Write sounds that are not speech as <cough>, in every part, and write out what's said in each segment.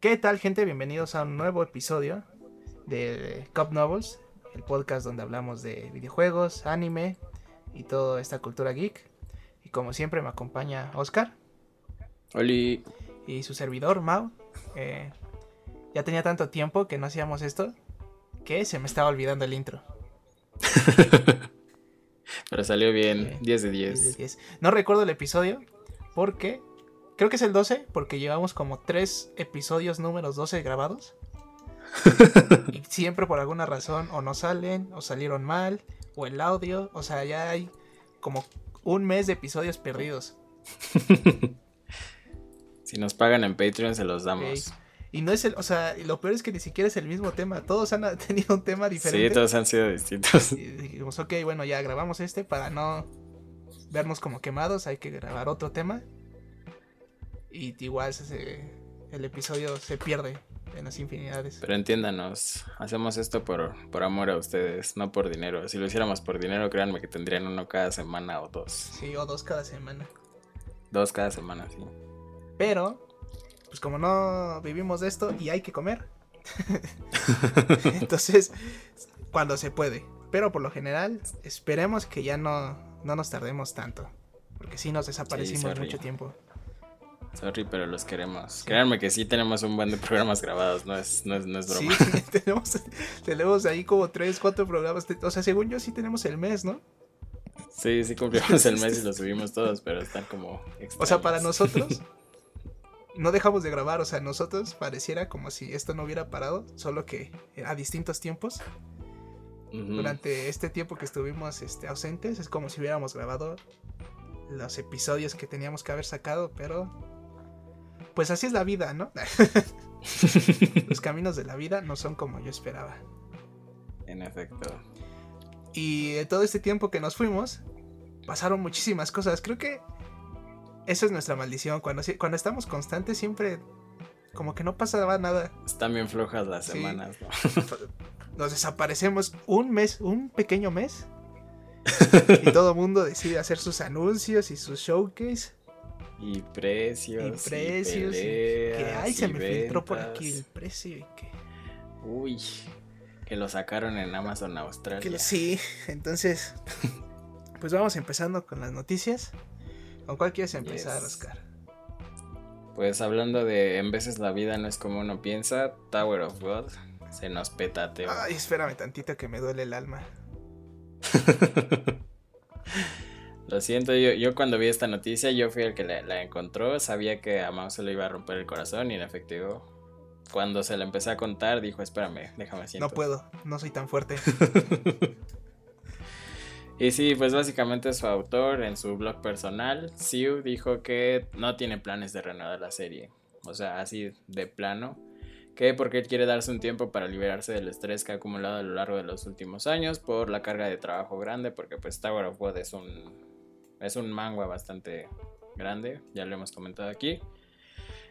¿Qué tal, gente? Bienvenidos a un nuevo episodio de Cup Novels, el podcast donde hablamos de videojuegos, anime y toda esta cultura geek. Y como siempre, me acompaña Oscar. Oli. Y su servidor, Mau. Eh, ya tenía tanto tiempo que no hacíamos esto que se me estaba olvidando el intro. <laughs> Pero salió bien, 10 de 10. No recuerdo el episodio porque creo que es el 12 porque llevamos como 3 episodios números 12 grabados. <laughs> y siempre por alguna razón o no salen o salieron mal o el audio, o sea, ya hay como un mes de episodios perdidos. <laughs> si nos pagan en Patreon se los damos. Y no es el, o sea, lo peor es que ni siquiera es el mismo tema. Todos han <laughs> tenido un tema diferente. Sí, todos han sido distintos. Y dijimos, ok, bueno, ya grabamos este para no vernos como quemados. Hay que grabar otro tema. Y igual el episodio se pierde en las infinidades. Pero entiéndanos, hacemos esto por, por amor a ustedes, no por dinero. Si lo hiciéramos por dinero, créanme que tendrían uno cada semana o dos. Sí, o dos cada semana. Dos cada semana, sí. Pero pues como no vivimos de esto y hay que comer. <laughs> <laughs> Entonces, cuando se puede. Pero por lo general, esperemos que ya no, no nos tardemos tanto. Porque si nos desaparecimos mucho tiempo. Sorry, pero los queremos. Créanme que sí tenemos un buen de programas grabados, no es, no es, no es broma. Sí, <laughs> tenemos, tenemos ahí como tres, cuatro programas. O sea, según yo sí tenemos el mes, ¿no? Sí, sí cumplimos el mes y lo <laughs> subimos todos, pero están como O sea, para nosotros <laughs> no dejamos de grabar, o sea, nosotros pareciera como si esto no hubiera parado, solo que a distintos tiempos. Durante este tiempo que estuvimos este, ausentes, es como si hubiéramos grabado los episodios que teníamos que haber sacado, pero pues así es la vida, ¿no? <laughs> los caminos de la vida no son como yo esperaba. En efecto. Y de todo este tiempo que nos fuimos, pasaron muchísimas cosas. Creo que esa es nuestra maldición. Cuando, cuando estamos constantes, siempre como que no pasaba nada. Están bien flojas las semanas, ¿no? <laughs> Nos desaparecemos un mes, un pequeño mes. <laughs> y todo el mundo decide hacer sus anuncios y sus showcase. Y precios. Y precios. Y que ay, se me filtró por aquí el precio y que. Uy. Que lo sacaron en Amazon Australia. sí, entonces. Pues vamos empezando con las noticias. ¿Con cuál quieres empezar, Oscar? Pues hablando de en veces la vida no es como uno piensa, Tower of God se nos petateó. Ay, espérame tantito que me duele el alma. <laughs> Lo siento, yo, yo, cuando vi esta noticia, yo fui el que la, encontró, sabía que a Mao se le iba a romper el corazón y en efecto, cuando se le empecé a contar, dijo, espérame, déjame siento. No puedo, no soy tan fuerte. <laughs> Y sí, pues básicamente su autor en su blog personal, Siu, dijo que no tiene planes de renovar la serie. O sea, así de plano. Que porque él quiere darse un tiempo para liberarse del estrés que ha acumulado a lo largo de los últimos años por la carga de trabajo grande. Porque pues Tower of God es un, es un manga bastante grande, ya lo hemos comentado aquí.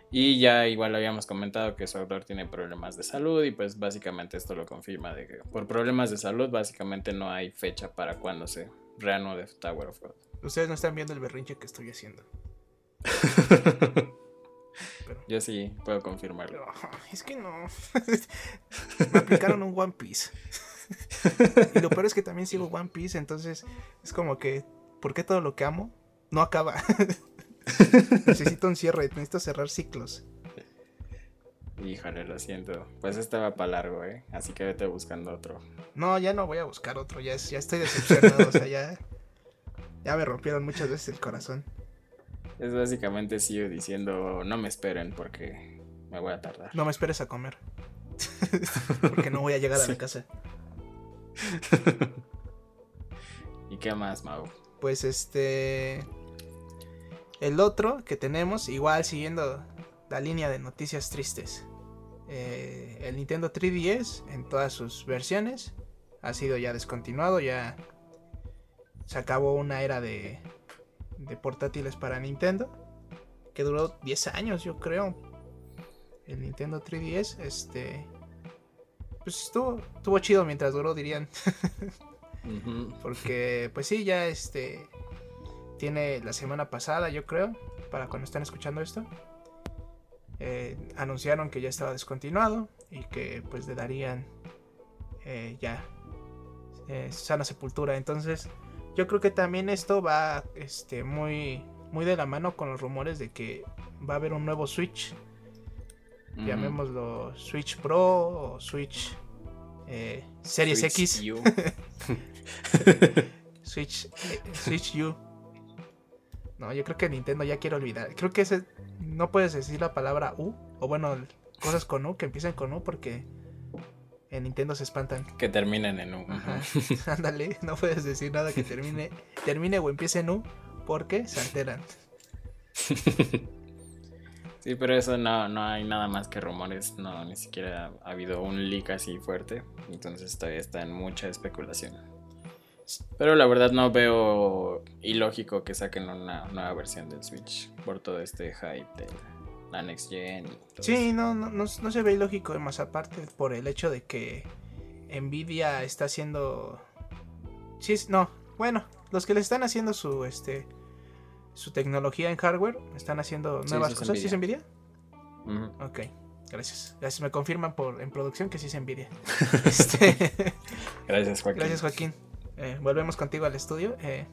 Y ya igual habíamos comentado que su autor tiene problemas de salud y pues básicamente esto lo confirma de que por problemas de salud básicamente no hay fecha para cuando se reanude Tower of God. Ustedes no están viendo el berrinche que estoy haciendo. <laughs> Yo sí puedo confirmarlo. <laughs> es que no. <laughs> Me aplicaron un One Piece. y lo peor es que también sigo One Piece, entonces es como que, ¿por qué todo lo que amo no acaba? <laughs> Necesito un cierre, necesito cerrar ciclos. Híjole, lo siento. Pues este va para largo, ¿eh? Así que vete buscando otro. No, ya no voy a buscar otro. Ya, ya estoy decepcionado. o sea, ya, ya me rompieron muchas veces el corazón. Es básicamente sigo diciendo, no me esperen porque me voy a tardar. No me esperes a comer. <laughs> porque no voy a llegar a la casa. <laughs> ¿Y qué más, Mau? Pues este... El otro que tenemos, igual siguiendo la línea de noticias tristes. Eh, el Nintendo 3DS en todas sus versiones ha sido ya descontinuado, ya se acabó una era de, de portátiles para Nintendo que duró 10 años, yo creo. El Nintendo 3DS, este, pues estuvo, estuvo chido mientras duró, dirían. <laughs> Porque, pues sí, ya este, tiene la semana pasada, yo creo, para cuando están escuchando esto. eh, anunciaron que ya estaba descontinuado y que pues le darían eh, ya eh, sana sepultura. Entonces yo creo que también esto va este, muy, muy de la mano con los rumores de que va a haber un nuevo Switch. Llamémoslo Switch Pro o Switch Series X. <laughs> Switch, Switch U. No, yo creo que Nintendo ya quiere olvidar. Creo que ese, no puedes decir la palabra U. O bueno, cosas con U que empiecen con U porque en Nintendo se espantan. Que terminen en U. <laughs> Ándale, no puedes decir nada que termine, termine o empiece en U porque se alteran. <laughs> Sí, pero eso no, no hay nada más que rumores, no, ni siquiera ha habido un leak así fuerte, entonces todavía está en mucha especulación. Pero la verdad no veo ilógico que saquen una nueva versión del Switch por todo este hype de la Next Gen. sí, no, no, no, se ve ilógico, más aparte por el hecho de que Nvidia está haciendo... Sí, no, bueno, los que le están haciendo su, este, su tecnología en hardware, están haciendo nuevas cosas. ¿Sí es Nvidia? Ok, gracias. Gracias, me confirman por en producción que sí es Nvidia. <laughs> este... Gracias, Joaquín. Gracias, Joaquín. Eh, volvemos contigo al estudio. Eh,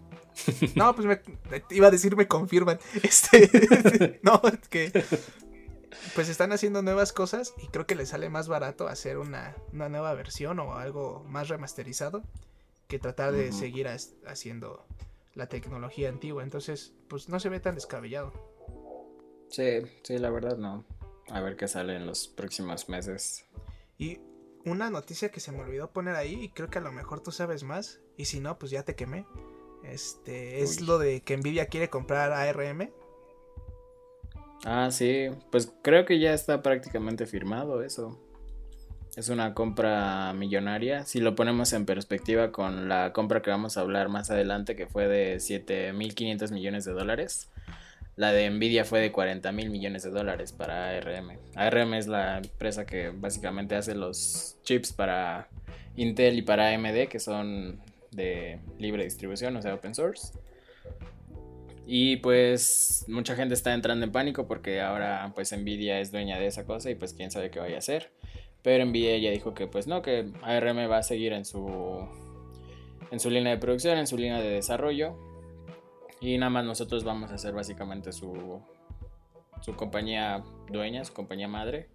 no, pues me, iba a decir me confirman. <laughs> Este, no, que pues están haciendo nuevas cosas y creo que les sale más barato hacer una, nueva versión o algo más remasterizado que tratar de seguir haciendo la tecnología antigua. Entonces, pues no se ve tan descabellado. Sí, sí, la verdad no. A ver qué sale en los próximos meses. Y una noticia que se me olvidó poner ahí y creo que a lo mejor tú sabes más y si no, pues ya te quemé. Este, es lo de que Nvidia quiere comprar ARM. Ah, sí, pues creo que ya está prácticamente firmado eso. Es una compra millonaria. Si lo ponemos en perspectiva con la compra que vamos a hablar más adelante, que fue de 7.500 millones de dólares, la de Nvidia fue de 40 mil millones de dólares para ARM. ARM es la empresa que básicamente hace los chips para Intel y para AMD, que son de libre distribución, o sea, open source. Y pues mucha gente está entrando en pánico porque ahora pues Nvidia es dueña de esa cosa y pues quién sabe qué vaya a hacer. Pero Nvidia ya dijo que pues no, que ARM va a seguir en su en su línea de producción, en su línea de desarrollo. Y nada más nosotros vamos a ser básicamente su su compañía dueña, su compañía madre.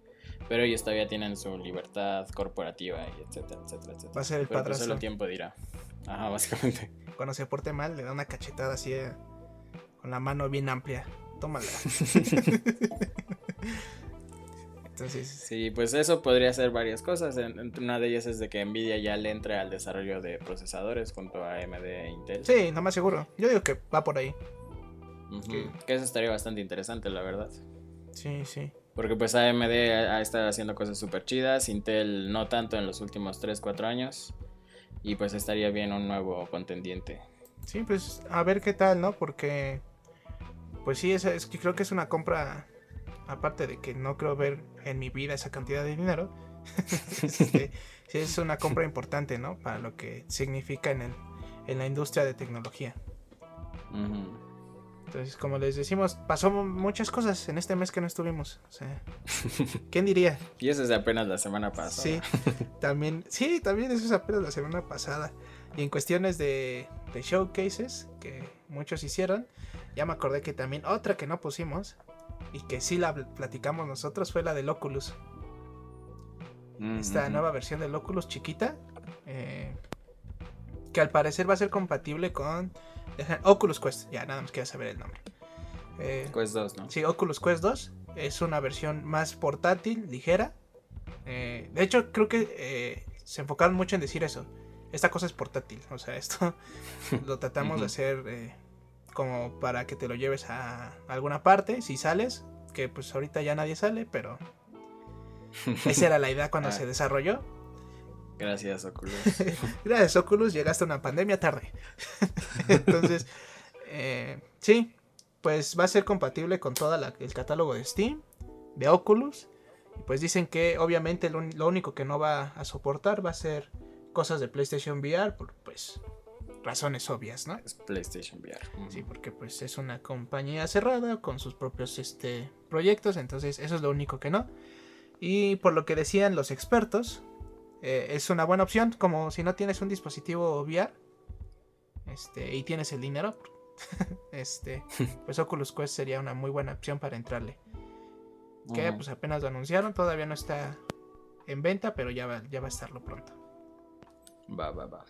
Pero ellos todavía tienen su libertad corporativa y etcétera, etcétera, etcétera. Va a ser el Pero pues, solo el tiempo dirá. Ajá, básicamente. Cuando se porte mal, le da una cachetada así eh, con la mano bien amplia. Tómala. <laughs> Sí, pues eso podría ser varias cosas. Una de ellas es de que Nvidia ya le entre al desarrollo de procesadores junto a AMD e Intel. Sí, no más seguro. Yo digo que va por ahí. que... eso estaría bastante interesante, la verdad. Sí, sí. Porque pues AMD ha estado haciendo cosas súper chidas, Intel no tanto en los últimos 3-4 años. Y pues estaría bien un nuevo contendiente. Sí, pues a ver qué tal, ¿no? Porque pues sí, es, es, creo que es una compra, aparte de que no creo ver en mi vida esa cantidad de dinero, <laughs> este, es una compra importante, ¿no? Para lo que significa en, el, en la industria de tecnología. Entonces, como les decimos, pasó muchas cosas en este mes que no estuvimos. O sea, <laughs> ¿quién diría? y eso es apenas la semana pasada. Sí, también, sí, también eso es apenas la semana pasada. Y en cuestiones de, de showcases que muchos hicieron, ya me acordé que también otra que no pusimos y que sí la platicamos nosotros fue la del Oculus. Mm, Esta nueva versión del Oculus chiquita, eh, que al parecer va a ser compatible con Oculus Quest, ya nada más quiero saber el nombre. Eh, Quest 2, ¿no? Sí, Oculus Quest 2 es una versión más portátil, ligera. Eh, de hecho, creo que eh, se enfocaron mucho en decir eso. Esta cosa es portátil, o sea, esto <laughs> lo tratamos de hacer como para que te lo lleves a alguna parte, si sales, que pues ahorita ya nadie sale, pero <laughs> esa era la idea cuando ah. se desarrolló. Gracias, Oculus. <laughs> Gracias, Oculus. Llegaste a una pandemia tarde. <laughs> Entonces, eh, sí, pues va a ser compatible con todo el catálogo de Steam, de Oculus. pues dicen que obviamente lo, único que no va a soportar va a ser cosas de PlayStation VR, pues razones obvias, ¿no? Es PlayStation VR. Sí, porque pues es una compañía cerrada con sus propios este, proyectos, entonces eso es lo único que no. Y por lo que decían los expertos, eh, es una buena opción, como si no tienes un dispositivo VR este, y tienes el dinero, <laughs> este, <laughs> pues Oculus Quest sería una muy buena opción para entrarle. Que pues apenas lo anunciaron, todavía no está en venta, pero ya va, ya va a estarlo pronto. Va, va, va.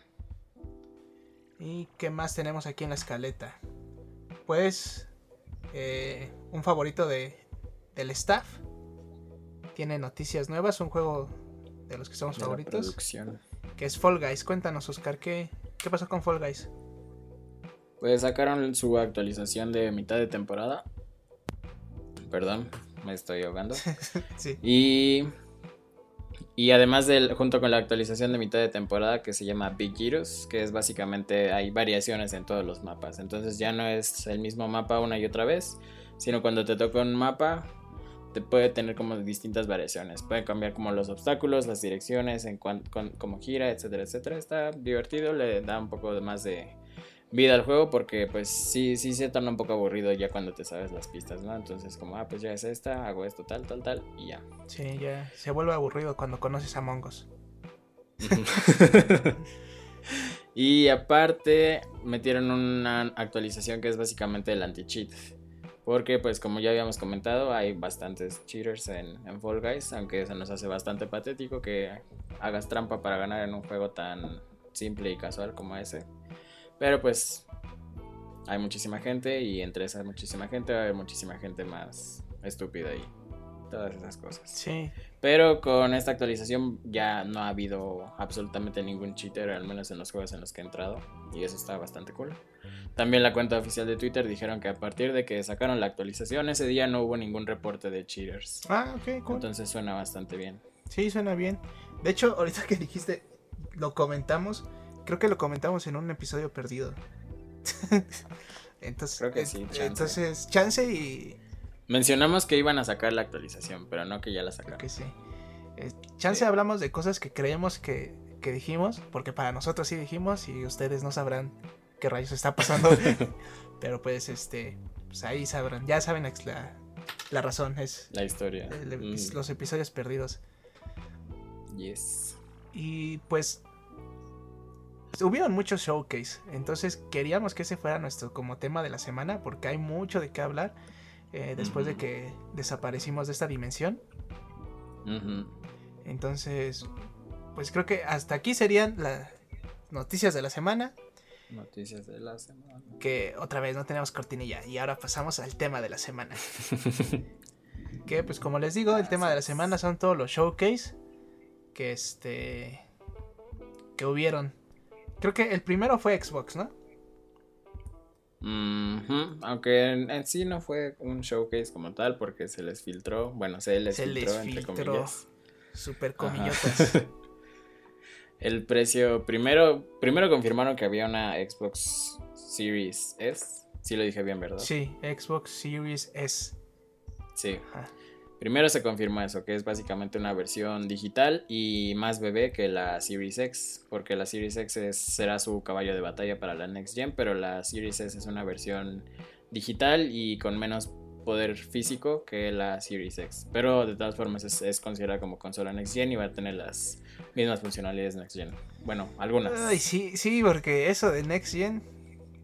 ¿Y qué más tenemos aquí en la escaleta? Pues eh, un favorito de, del staff. Tiene noticias nuevas, un juego de los que somos favoritos. Que es Fall Guys. Cuéntanos, Oscar, ¿qué, ¿qué pasó con Fall Guys? Pues sacaron su actualización de mitad de temporada. Perdón, me estoy ahogando. <laughs> sí. Y y además del, junto con la actualización de mitad de temporada que se llama Big Heroes, que es básicamente hay variaciones en todos los mapas. Entonces ya no es el mismo mapa una y otra vez, sino cuando te toca un mapa te puede tener como distintas variaciones. Puede cambiar como los obstáculos, las direcciones, en cómo gira, etcétera, etcétera. Está divertido, le da un poco más de, vida al juego porque pues sí, sí se torna un poco aburrido ya cuando te sabes las pistas, ¿no? Entonces como, ah, pues ya es esta, hago esto, tal, tal, tal, y ya. Sí, ya se vuelve aburrido cuando conoces a Mongos. <laughs> y aparte metieron una actualización que es básicamente el anti-cheat. Porque pues como ya habíamos comentado hay bastantes cheaters en, en Fall Guys, aunque se nos hace bastante patético que hagas trampa para ganar en un juego tan simple y casual como ese. Pero pues hay muchísima gente y entre esa muchísima gente va a haber muchísima gente más estúpida y todas esas cosas. Sí. Pero con esta actualización ya no ha habido absolutamente ningún cheater, al menos en los juegos en los que he entrado. Y eso está bastante cool. También la cuenta oficial de Twitter dijeron que a partir de que sacaron la actualización, ese día no hubo ningún reporte de cheaters. Ah, ok, cool. Entonces suena bastante bien. Sí, suena bien. De hecho, ahorita que dijiste, lo comentamos. Creo que lo comentamos en un episodio perdido. <laughs> entonces, Creo que sí, chance. Entonces, chance y. Mencionamos que iban a sacar la actualización, pero no que ya la sacaron. que sí. chance hablamos de cosas que creemos que, que dijimos, porque para nosotros sí dijimos y ustedes no sabrán qué rayos está pasando. <laughs> <laughs> pero pues, este, pues ahí sabrán, ya saben la, la razón, es la historia. Mm. Los episodios perdidos. Yes. Y pues hubieron muchos showcase, entonces queríamos que ese fuera nuestro como tema de la semana porque hay mucho de qué hablar eh, después de que desaparecimos de esta dimensión. Entonces, pues creo que hasta aquí serían las noticias de la semana. Noticias de la semana. Que otra vez no tenemos cortinilla y ahora pasamos al tema de la semana. <laughs> que pues como les digo, el tema de la semana son todos los showcase que este que hubieron Creo que el primero fue Xbox, ¿no? Aunque en, sí no fue un showcase como tal, porque se les filtró. Bueno, se les filtró, entre comillas. Super comillotas. <laughs> el precio. Primero, primero confirmaron que había una Xbox Series S. Sí lo dije bien, ¿verdad? Sí, Xbox Series S. Sí. Primero se confirma eso, que es básicamente una versión digital y más bebé que la Series X, porque la Series X será su caballo de batalla para la Next Gen, pero la Series S es una versión digital y con menos poder físico que la Series X. Pero de todas formas es, considerada como consola Next Gen y va a tener las mismas funcionalidades Next Gen. Bueno, algunas. Ay, sí, sí, porque eso de Next Gen,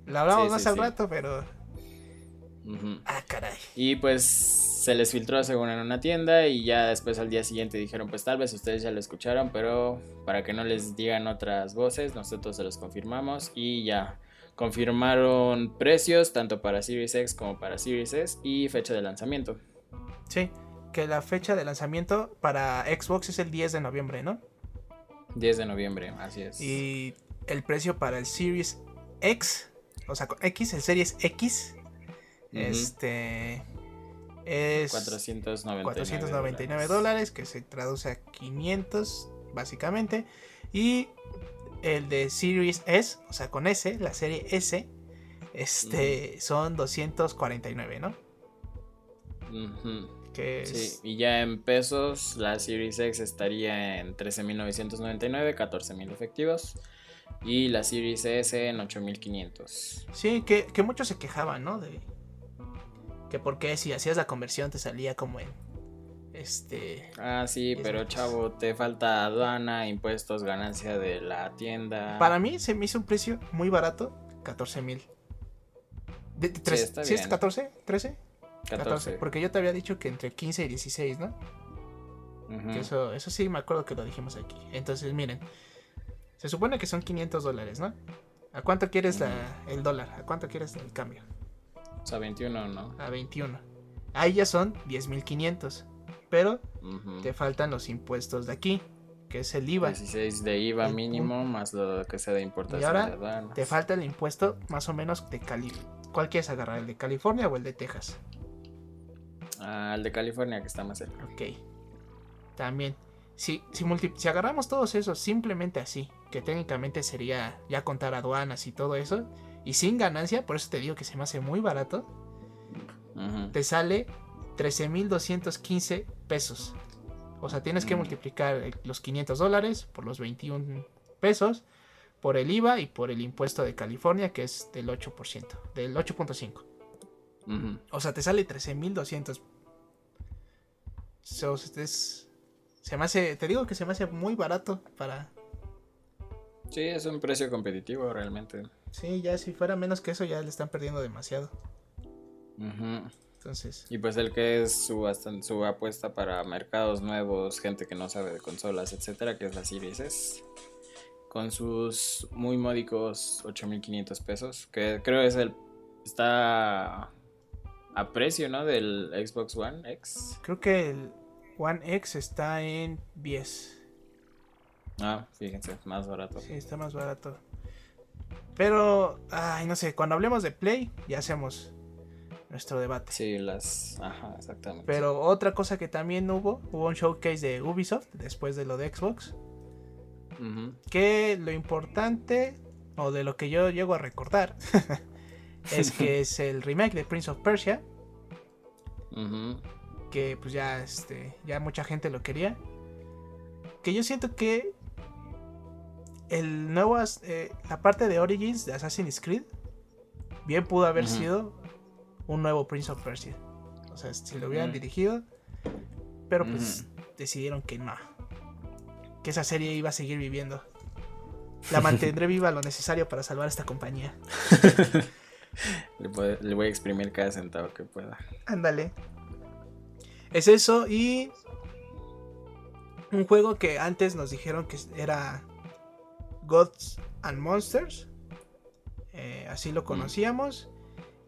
la hablamos más al rato, pero... Ah, caray. Y pues se les filtró según en una tienda y ya después al día siguiente dijeron pues tal vez ustedes ya lo escucharon, pero para que no les digan otras voces, nosotros se los confirmamos y ya confirmaron precios tanto para Series X como para Series S y fecha de lanzamiento. Sí, que la fecha de lanzamiento para Xbox es el 10 de noviembre, ¿no? 10 de noviembre, así es. Y el precio para el Series X, o sea, X, el Series X, este es 499, dólares. que se traduce a 500 básicamente. Y el de Series S, o sea, con S, la serie S, este, son 249, ¿no? Sí, y ya en pesos, la Series X estaría en 13.999, 14.000 efectivos. Y la Series S en 8500. Sí, que, que muchos se quejaban, ¿no? De que porque si hacías la conversión te salía como en este Ah, sí, pero chavo, te falta aduana, impuestos, ganancia de la tienda. para mí se me hizo un precio muy barato, 14 mil. De, tres- está ¿Sí es bien. 14? ¿13? 14. Porque yo te había dicho que entre 15 y 16, ¿no? Que eso, eso sí me acuerdo que lo dijimos aquí. Entonces, miren. Se supone que son 500 dólares, ¿no? ¿A cuánto quieres la- el dólar? ¿A cuánto quieres el cambio? O sea, 21, ¿no? A 21. Ahí ya son 10.500. Pero Ujú. te faltan los impuestos de aquí, que es el IVA. 16 de IVA El mínimo, más lo que sea de importación Y ahora de. Te falta el impuesto más o menos de Cali. ¿Cuál quieres agarrar? ¿El de California o el de Texas? Ah, el de California que está más cerca. Ok. También. Si, si, multi- si agarramos todos esos simplemente así, que técnicamente sería ya contar aduanas y todo eso, y sin ganancia, por eso te digo que se me hace muy barato, Ujú. te sale 13.215 pesos. O sea, tienes que Mm. multiplicar el- los 500 dólares por los 21 pesos, por el IVA y por el impuesto de California, que es del 8%, del 8.5. Ujú. O sea, te sale 13.200. So, es- se me hace, te digo que se me hace muy barato para... Sí, es un precio competitivo realmente. Sí, ya si fuera menos que eso ya le están perdiendo demasiado. Ujú. Entonces, Y pues el que es su, su apuesta para mercados nuevos, gente que no sabe de consolas, etcétera, que es la Series S. Con sus muy módicos 8500 pesos, que creo es el. Está a precio, ¿no? Del Xbox One X. creo que el One X está en 10. Ah, fíjense, más barato. Sí, está más barato. Pero, ay, no sé, cuando hablemos de Play ya hacemos nuestro debate. Sí, las. Ajá, exactamente. Pero otra cosa que también hubo, hubo un showcase de Ubisoft después de lo de Xbox. Que lo importante, o de lo que yo llego a recordar, <laughs> es que <laughs> es el remake de Prince of Persia. Que pues ya, este, ya mucha gente lo quería. Que yo siento que el nuevo, eh, la parte de Origins de Assassin's Creed, bien pudo haber sido un nuevo Prince of Persia. O sea, si lo hubieran dirigido. Pero pues decidieron que no. Que esa serie iba a seguir viviendo. La <laughs> mantendré viva lo necesario para salvar esta compañía. <laughs> Le, puede- le voy a exprimir cada centavo que pueda. Ándale. Es eso y un juego que antes nos dijeron que era Gods and Monsters. Eh, así lo conocíamos.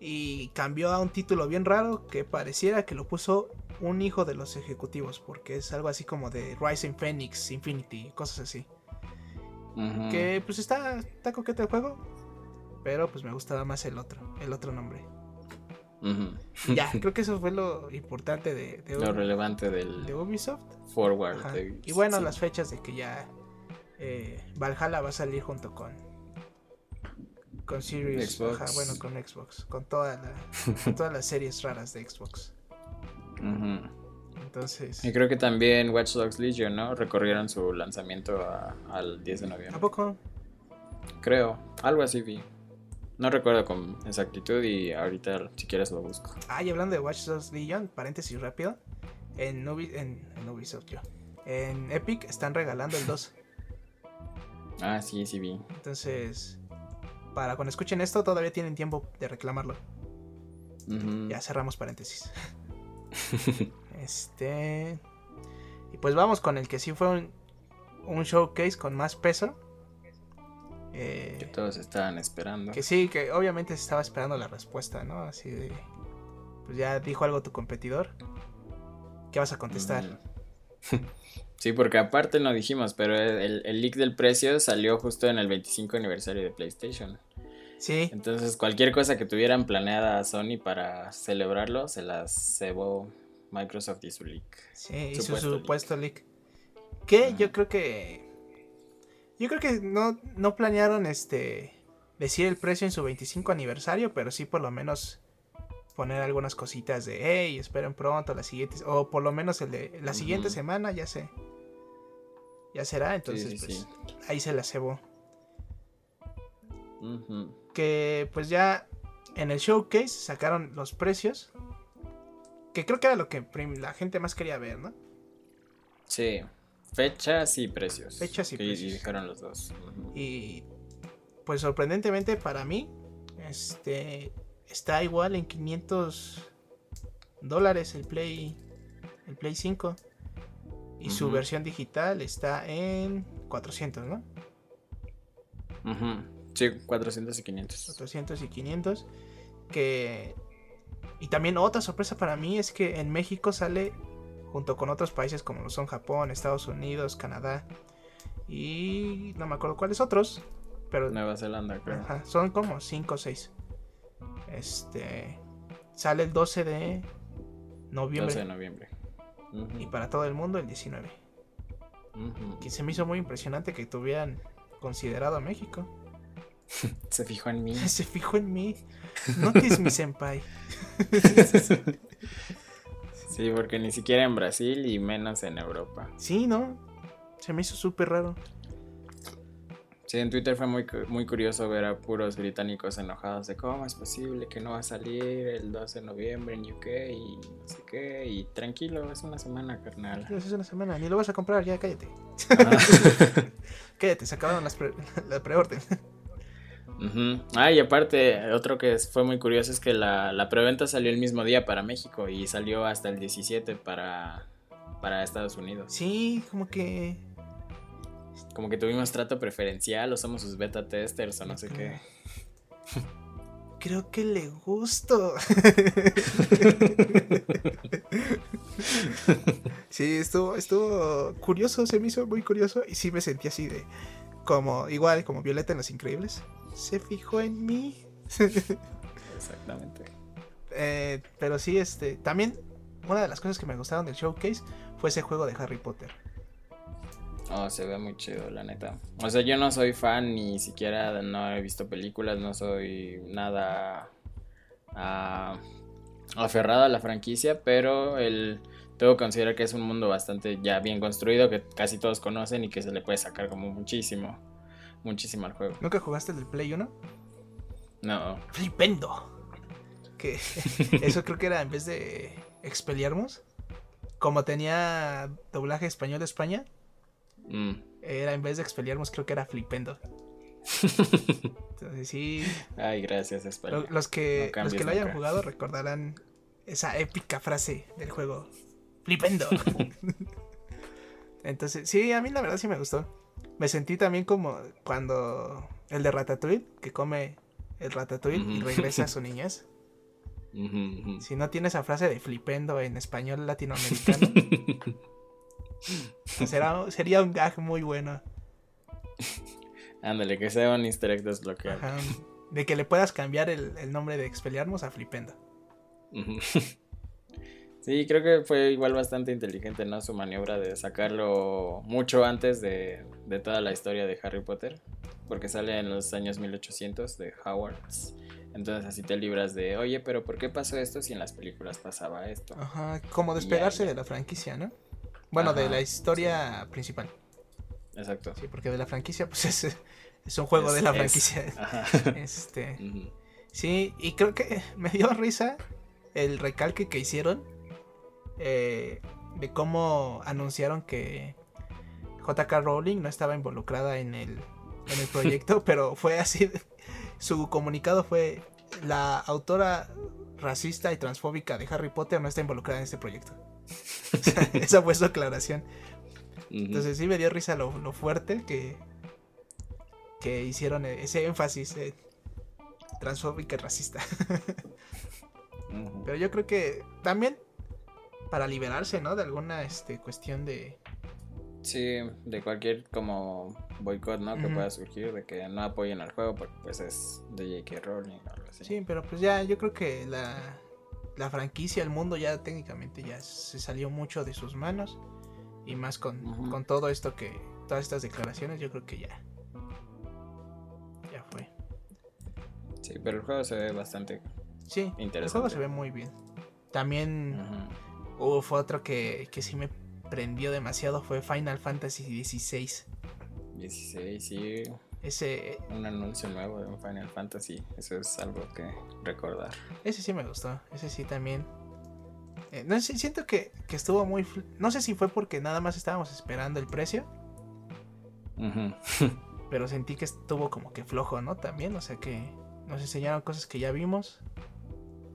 Y cambió a un título bien raro que pareciera que lo puso un hijo de los ejecutivos. Porque es algo así como de Rising Phoenix Infinity, cosas así. Que pues está, está el juego. Pero pues me gustaba más el otro, el otro nombre. Ya, <laughs> creo que eso fue lo importante de, de, Lo relevante del de Ubisoft. forward. De- Y bueno, sí. las fechas de que ya eh, Valhalla va a salir junto con con Series, Xbox. ajá, bueno, con Xbox, con toda la, con <laughs> todas las series raras de Xbox. Entonces, Y creo que también Watch Dogs Legion, ¿no? Recorrieron su lanzamiento a- al 10 de ¿a noviembre. poco? Creo, algo así vi. No recuerdo con exactitud y ahorita si quieres lo busco. Ah, y hablando de Watch Dogs Legion, paréntesis rápido, en, Ubi- en, en Ubisoft yo. En Epic están regalando el 2. <laughs> Ah, sí, sí vi. Entonces, para cuando escuchen esto, todavía tienen tiempo de reclamarlo. Ya cerramos paréntesis. <laughs> Este. Y pues vamos con el que sí fue un, un showcase con más peso. Eh, Que todos estaban esperando. que sí, que obviamente se estaba esperando la respuesta, ¿no? Así de. Pues ya dijo algo tu competidor. ¿Qué vas a contestar? <laughs> Sí, porque aparte no dijimos, pero el, el leak del precio salió justo en el 25 aniversario de PlayStation. Sí, Entonces cualquier cosa que tuvieran planeada Sony para celebrarlo, se las cebó Microsoft y su leak. sí, Supuesto su leak. supuesto leak. Que Ajá. yo creo que. Yo creo que no, no planearon este. Decir el precio en su 25 aniversario, pero sí por lo menos poner algunas cositas de hey, esperen pronto la siguiente o por lo menos el de la siguiente semana ya sé. Ya será, entonces sí, pues sí. ahí se la cebó. Ujú. Que pues ya en el showcase sacaron los precios. Que creo que era lo que la gente más quería ver, ¿no? Sí. Fechas y precios. Fechas y precios. dijeron los dos. Y pues sorprendentemente para mí, este está igual en 500 dólares el Play el Play 5 y su versión digital está en 400, ¿no? Ujú. Sí, 400 y 500. 400 y 500 que y también otra sorpresa para mí es que en México sale junto con otros países como lo son Japón, Estados Unidos, Canadá y no me acuerdo cuáles otros, pero Nueva Zelanda, creo. Ajá, son como 5 o 6. Este. Sale el 12 de noviembre. 12 de noviembre. Y para todo el mundo el 19. Ujú. Que se me hizo muy impresionante que tuvieran considerado a México. <laughs> Se fijó en mí. <laughs> Se fijó en mí. Notice mi senpai. <laughs> Sí, porque ni siquiera en Brasil y menos en Europa. Sí, ¿no? Se me hizo súper raro. Sí, en Twitter fue muy, muy curioso ver a puros británicos enojados de cómo es posible que no va a salir el 12 de noviembre en UK y no sé qué. Y tranquilo, es una semana, carnal. Pero es una semana, ni lo vas a comprar, ya cállate. Ah. <laughs> Cállate, se acabaron las pre- <laughs> la preorden. Ujú. Ah, y aparte, otro que fue muy curioso es que la, la preventa salió el mismo día para México y salió hasta el 17 para, para Estados Unidos. Sí, como que. Como que tuvimos trato preferencial o somos sus beta testers o no sé qué. <laughs> Creo que le gusto. sí, estuvo, estuvo curioso, se me hizo muy curioso y sí me sentí así de como igual como Violeta en Los Increíbles. Se fijó en mí. Exactamente. Eh, pero sí, este, también una de las cosas que me gustaron del showcase fue ese juego de Harry Potter. Oh, se ve muy chido, la neta. O sea, yo no soy fan, ni siquiera no he visto películas, no soy nada aferrado a la franquicia, pero el, tengo que considerar que es un mundo bastante ya bien construido, que casi todos conocen y que se le puede sacar como muchísimo, muchísimo al juego. ¿Nunca jugaste el del Play 1? No, Flipendo. Que <laughs> eso creo que era en vez de Expelliarmus. Como tenía doblaje español de España, mm, era en vez de Expelliarmus creo que era Flipendo. Entonces sí, ay, gracias, español. los que, No los que lo hayan nunca. jugado recordarán esa épica frase del juego. Flipendo. <laughs> Entonces, sí, a mí la verdad sí me gustó. Me sentí también como cuando el de Ratatouille, que come el Ratatouille y regresa a <laughs> su niñez. Si no tiene esa frase de flipendo en español latinoamericano, <laughs> <laughs> será, sería un gag muy bueno. Ándale, que sea un easter egg desbloqueado. Ajá, de que le puedas cambiar el, el nombre de Expelliarmus a Flipendo. Ujú. <laughs> Sí, creo que fue igual bastante inteligente, ¿no? Su maniobra de sacarlo mucho antes de, de toda la historia de Harry Potter. Porque sale en los años 1800 de Howards. Entonces así te libras de, oye, pero ¿por qué pasó esto si en las películas pasaba esto? Ajá, como despegarse Ya, ya. de la franquicia, ¿no? Bueno, de la historia principal. Exacto. Sí, porque de la franquicia, pues es, es un juego Es- de la es- franquicia. Ajá. <laughs> Este. Sí, y creo que me dio risa el recalque que hicieron eh, de cómo anunciaron que JK Rowling no estaba involucrada en el, en el proyecto, <laughs> pero fue así. Su comunicado fue: la autora racista y transfóbica de Harry Potter no está involucrada en este proyecto. <laughs> Esa fue su aclaración. Entonces sí me dio risa lo, lo fuerte que, que hicieron ese énfasis eh, transfóbica y racista. Pero yo creo que también para liberarse, ¿no? De alguna este, cuestión de... Sí, de cualquier como boicot, ¿no? Que pueda surgir, de que no apoyen al juego porque pues es de J.K. Rowling o algo así. Sí, pero pues ya yo creo que la, la franquicia, el mundo ya técnicamente ya se salió mucho de sus manos. Y más con, con todo esto que... Todas estas declaraciones, yo creo que ya... Ya fue. Sí, pero el juego se ve bastante. Sí, el Interesante. juego se ve muy bien. También... Ujú. Uf, otro que, que sí me prendió demasiado fue Final Fantasy XVI. 16, sí. Ese, Un anuncio nuevo de un Final Fantasy. Eso es algo que recordar. ese sí me gustó. Ese sí también. Eh, no sé, siento que, que estuvo muy. No sé si fue porque nada más estábamos esperando el precio. <laughs> Pero sentí que estuvo como que flojo, ¿no? También. O sea que nos enseñaron cosas que ya vimos.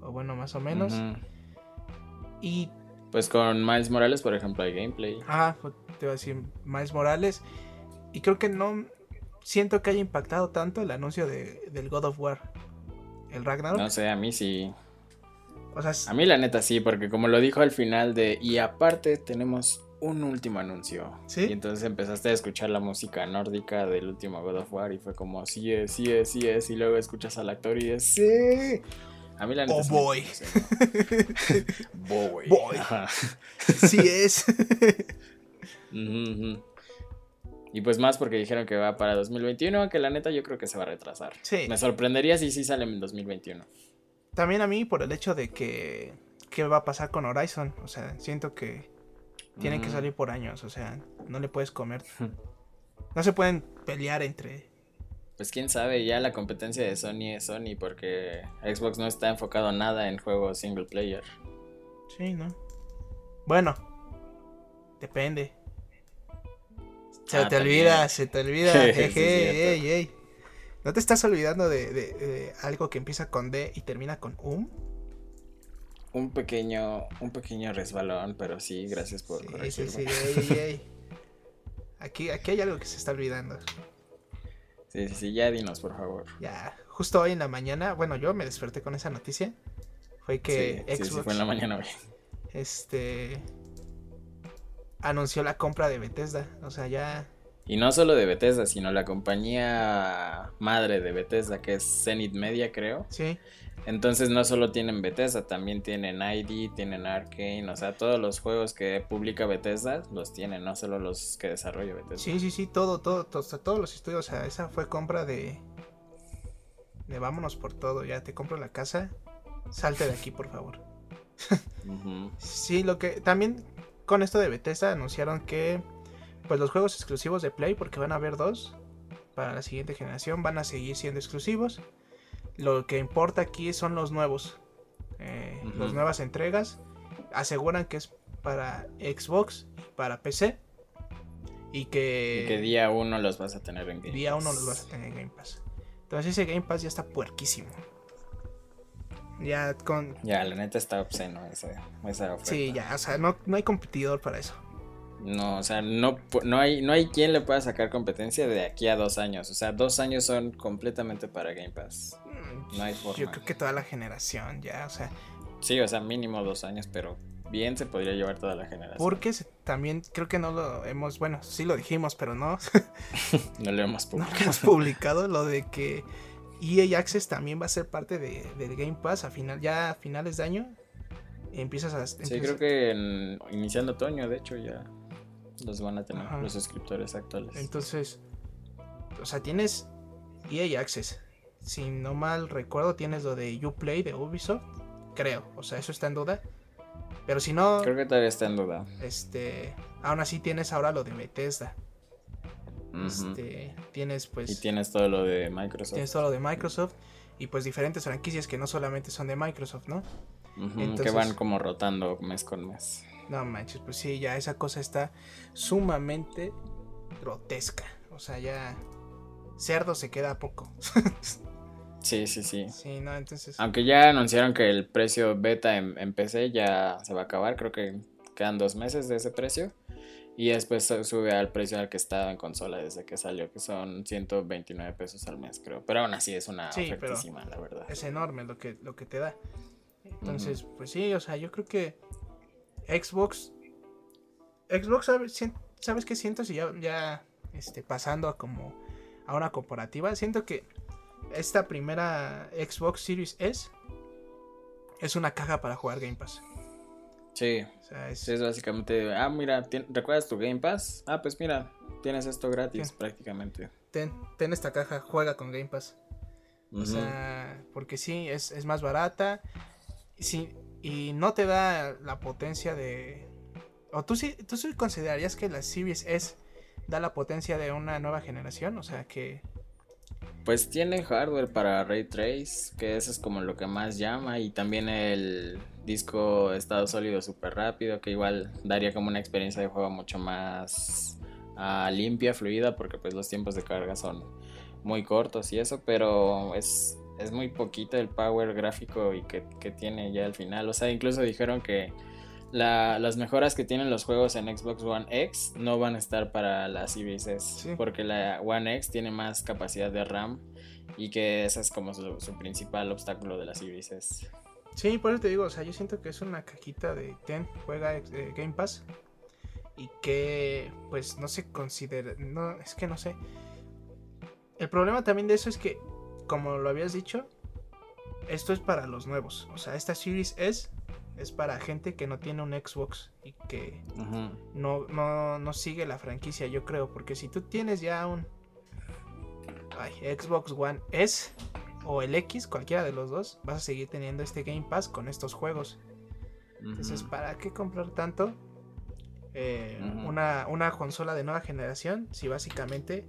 O bueno, más o menos. Y. Pues con Miles Morales, por ejemplo, hay gameplay. Ah, te iba a decir Miles Morales. Y creo que no. Siento que haya impactado tanto el anuncio de, del God of War. El Ragnarok. No sé, a mí sí. O sea, s- A mí la neta sí, porque como lo dijo al final de... Y aparte tenemos un último anuncio. ¿Sí? Y entonces empezaste a escuchar la música nórdica del último God of War y fue como, sí es, sí es, sí es. Y luego escuchas al actor y es, sí. A mí la neta Oh, boy. <laughs> <laughs> Boy. Boy. Ajá. sí es. <laughs> Y pues más porque dijeron que va para 2021, que la neta yo creo que se va a retrasar. Sí. Me sorprendería si sí sale en 2021. También a mí por el hecho de que. ¿Qué va a pasar con Horizon? O sea, siento que tiene que Mm. salir por años. O sea, no le puedes comer. <laughs> No se pueden pelear entre. Pues quién sabe, ya la competencia de Sony es Sony porque Xbox no está enfocado nada en juegos single player. Sí, ¿no? Bueno, depende. Se Ah, te también. olvida, se te olvida. Sí, ey, ey. ¿No te estás olvidando de, de- de algo que empieza con D y termina con Um? Un pequeño, un pequeño resbalón, pero sí, gracias por Sí, sí, corregirme. sí, ey, ey, ey. Aquí, aquí hay algo que se está olvidando. Sí, sí, sí, ya dinos, por favor. Ya, justo hoy en la mañana, bueno, yo me desperté con esa noticia. Fue que sí, sí, Xbox sí, fue en la mañana hoy. este anunció la compra de Bethesda, o sea, ya Y no solo de Bethesda, sino la compañía madre de Bethesda, que es Zenith Media, creo. sí, Entonces no solo tienen Bethesda, también tienen ID, tienen Arkane, o sea, todos los juegos que publica Bethesda los tienen, no solo los que desarrolla Bethesda. sí, sí, sí, todo, todo, todo, todos los estudios, o sea, esa fue compra de de vámonos por todo, ya te compro la casa, salte de aquí, por favor. <laughs> Sí, lo que también con esto de Bethesda anunciaron que pues los juegos exclusivos de Play, porque van a haber dos para la siguiente generación, van a seguir siendo exclusivos. Lo que importa aquí son los nuevos, eh, las nuevas entregas. Aseguran que es para Xbox, para PC y que, Y que día uno los vas a tener en Game día uno Pass. los vas a tener en Game Pass. Entonces ese Game Pass ya está puerquísimo. Ya con Ya, la neta está obsceno ese- esa oferta. Sí, ya, o sea, no, no hay competidor para eso. No, o sea, no, no, hay, no hay quien le pueda sacar competencia de aquí a dos años. O sea, dos años son completamente para Game Pass. Mm, No hay forma. Yo creo que toda la generación ya, o sea, Sí, o sea, mínimo dos años, pero bien se podría llevar toda la generación. porque también creo que no lo hemos, bueno, sí lo dijimos, pero no, <laughs> <laughs> No lo hemos no publicado. lo hemos publicado lo de que EA Access también va a ser parte de, del Game Pass a final, ya a finales de año. Empiezas a... Sí, empiezas- creo que en- iniciando otoño, de hecho, ya los van a tener Ajá. los suscriptores actuales. Entonces, o sea, tienes EA Access. Si no mal recuerdo, tienes lo de Uplay de Ubisoft. Creo, o sea, eso está en duda. Pero si no, Creo que todavía está en duda. este, aún así tienes ahora lo de Bethesda. Este, tienes pues Y tienes todo lo de Microsoft. tienes todo lo de Microsoft y pues diferentes franquicias que no solamente son de Microsoft, ¿no? Que entonces- van como rotando mes con mes. No manches, pues sí, ya esa cosa está sumamente grotesca. O sea, ya cerdo se queda poco. <laughs> Sí, sí, sí. sí, no, entonces Aunque ya anunciaron que el precio beta en, en PC ya se va a acabar, creo que quedan dos meses de ese precio. Y después su- sube al precio al que estaba en consola desde que salió, que son 129 pesos al mes, creo. Pero aún así es una Sí, ofertísima, la verdad. es enorme lo que lo que te da. Entonces, pues sí, o sea, yo creo que Xbox Xbox ¿sabes, ¿sabes qué siento si ya ya este pasando a como a una comparativa, siento que esta primera Xbox Series S es una caja para jugar Game Pass. Sí, O sea, es, básicamente, ah, mira, ¿recuerdas tu Game Pass? Ah, pues mira, tienes esto gratis prácticamente. ten, ten esta caja, juega con Game Pass. O Ujú. sea, porque sí, es, es más barata. Sí, y no te da la potencia de... ¿O tú sí, tú sí considerarías que la Series S da la potencia de una nueva generación? O sea, que Pues tiene hardware para Ray Trace, que eso es como lo que más llama, y también el disco estado sólido súper rápido, que igual daría como una experiencia de juego mucho más uh, limpia, fluida, porque pues los tiempos de carga son muy cortos y eso, pero es, es muy poquito el power gráfico y que, que tiene ya al final. O sea, incluso dijeron que las mejoras que tienen los juegos en Xbox One X no van a estar para la Series S, porque la One X tiene más capacidad de RAM y que ese es como su, principal obstáculo de la Series S. Sí, por eso te digo, o sea, yo siento que es una cajita de Ten, juega eh, Game Pass y que pues no se considera, no, es que no sé. El problema también de eso es que, como lo habías dicho, esto es para los nuevos, o sea, esta Series S es para gente que no tiene un Xbox y que no, no, sigue la franquicia, yo creo. Porque si tú tienes ya un Xbox One S o el X, cualquiera de los dos, vas a seguir teniendo este Game Pass con estos juegos. Entonces, ¿para qué comprar tanto? Eh, una, una, consola de nueva generación, si básicamente,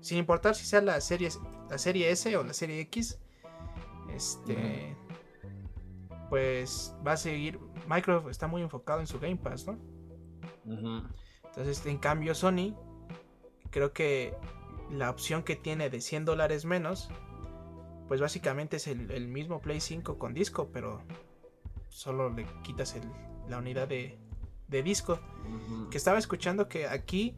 sin importar si sea la serie, la serie S o la serie X, este, pues va a seguir. Microsoft está muy enfocado en su Game Pass, ¿no? Entonces, en cambio, Sony, creo que la opción que tiene de 100 dólares menos, pues básicamente es el, mismo Play 5 con disco, pero solo le quitas la unidad de, disco. Que estaba escuchando que aquí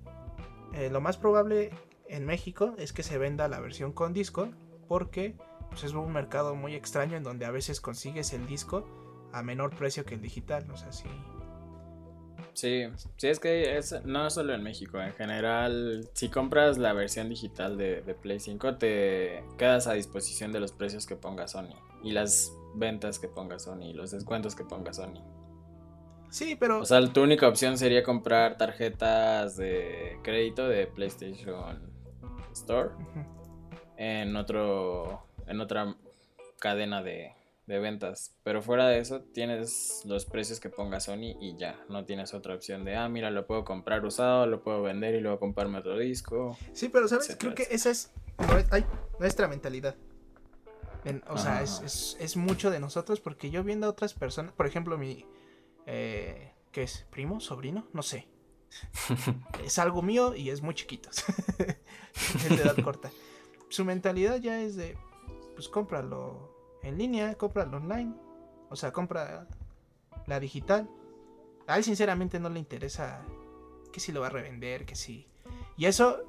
eh, lo más probable en México es que se venda la versión con disco, porque pues es un mercado muy extraño en donde a veces consigues el disco a menor precio que el digital, o sea, sí. Sí, sí es que es, no solo en México, en general, si compras la versión digital de, Play 5 te quedas a disposición de los precios que ponga Sony y las ventas que ponga Sony y los descuentos que ponga Sony. Sí, pero... O sea, tu única opción sería comprar tarjetas de crédito de PlayStation Store en otro en otra cadena de, ventas. Pero fuera de eso, tienes los precios que ponga Sony y ya. No tienes otra opción de, ah, mira, lo puedo comprar usado, lo puedo vender y luego comprarme otro disco. Sí, pero ¿sabes? Creo que esa es, nuestra mentalidad. o sea, es, mucho de nosotros porque yo viendo a otras personas, por ejemplo, mi... Eh, ¿Qué es? ¿Primo? ¿Sobrino? No sé. <laughs> es algo mío y es muy chiquito. <laughs> es de edad corta. Su mentalidad ya es de, pues cómpralo en línea, cómpralo online. O sea, compra la digital. A él sinceramente no le interesa que si lo va a revender, que si... Y eso,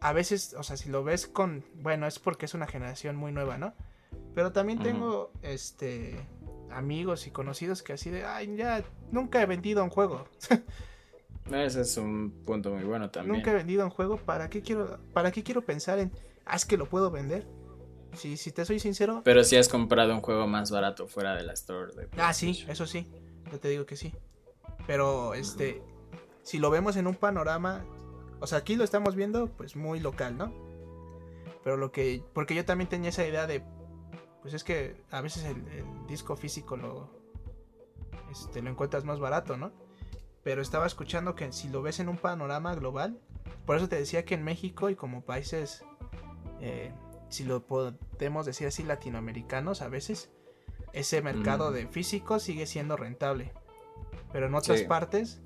a veces, o sea, si lo ves con... Bueno, es porque es una generación muy nueva, ¿no? Pero también tengo, este, amigos y conocidos que así de, ay, ya, nunca he vendido un juego. <laughs> Ese es un punto muy bueno también. Nunca he vendido un juego, ¿para qué quiero, para qué quiero pensar en, ah, es que lo puedo vender? Si, si te soy sincero. Pero si has comprado un juego más barato fuera de la store. De ah, sí, eso sí. Yo te digo que sí. Pero este. Si lo vemos en un panorama. O sea, aquí lo estamos viendo, pues muy local, ¿no? Pero lo que. Porque yo también tenía esa idea de. Pues es que a veces el, disco físico lo. Este, lo encuentras más barato, ¿no? Pero estaba escuchando que si lo ves en un panorama global. Por eso te decía que en México y como países. Eh, si lo podemos decir así, latinoamericanos a veces, ese mercado mm. de físico sigue siendo rentable. Pero en otras partes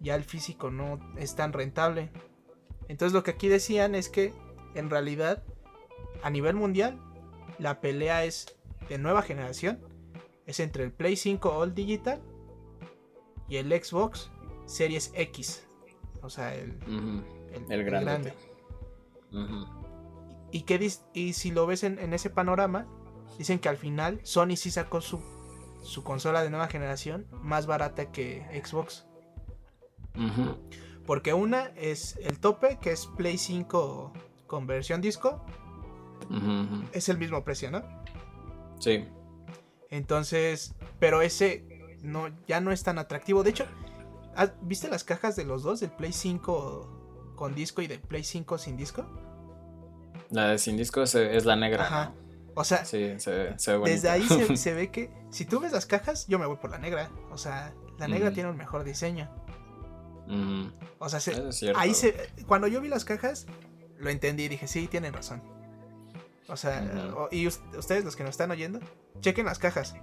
ya el físico no es tan rentable. Entonces lo que aquí decían es que en realidad a nivel mundial la pelea es de nueva generación. Es entre el Play 5 All Digital y el Xbox Series X. O sea, el, el, grande. Y, que y si lo ves en, ese panorama, dicen que al final Sony sí sacó su, su consola de nueva generación más barata que Xbox. Porque una es el tope, que es Play 5 con versión disco. Es el mismo precio, ¿no? Sí. Entonces, pero ese no, ya no es tan atractivo. De hecho, ¿viste las cajas de los dos? Del Play 5 con disco y del Play 5 sin disco. La de sin disco es la negra. Ajá. O sea, sí, se, ve desde ahí <laughs> se, ve que si tú ves las cajas, yo me voy por la negra. O sea, la negra tiene un mejor diseño. O sea, ahí se, cuando yo vi las cajas, lo entendí y dije, sí, tienen razón. O sea, y ustedes los que nos están oyendo, chequen las cajas.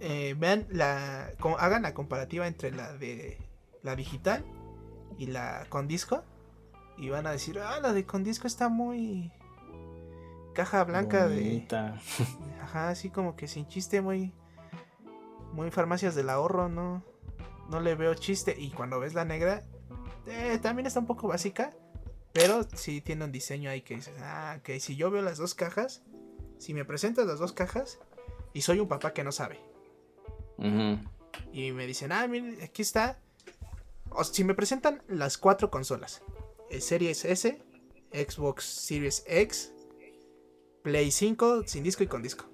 Eh, vean la. hagan la comparativa entre la de la digital y la con disco. Y van a decir, ah, la de con disco está muy. Caja blanca de. <laughs> Ajá, así como que sin chiste, muy. Muy farmacias del ahorro, ¿no? No le veo chiste. Y cuando ves la negra, eh, también está un poco básica. Pero sí tiene un diseño ahí que dices, ah, que si yo veo las dos cajas, si me presentas las dos cajas, y soy un papá que no sabe. Y me dicen, ah, miren, aquí está. O si me presentan las cuatro consolas: Series S, Xbox Series X, Play 5, sin disco y con disco.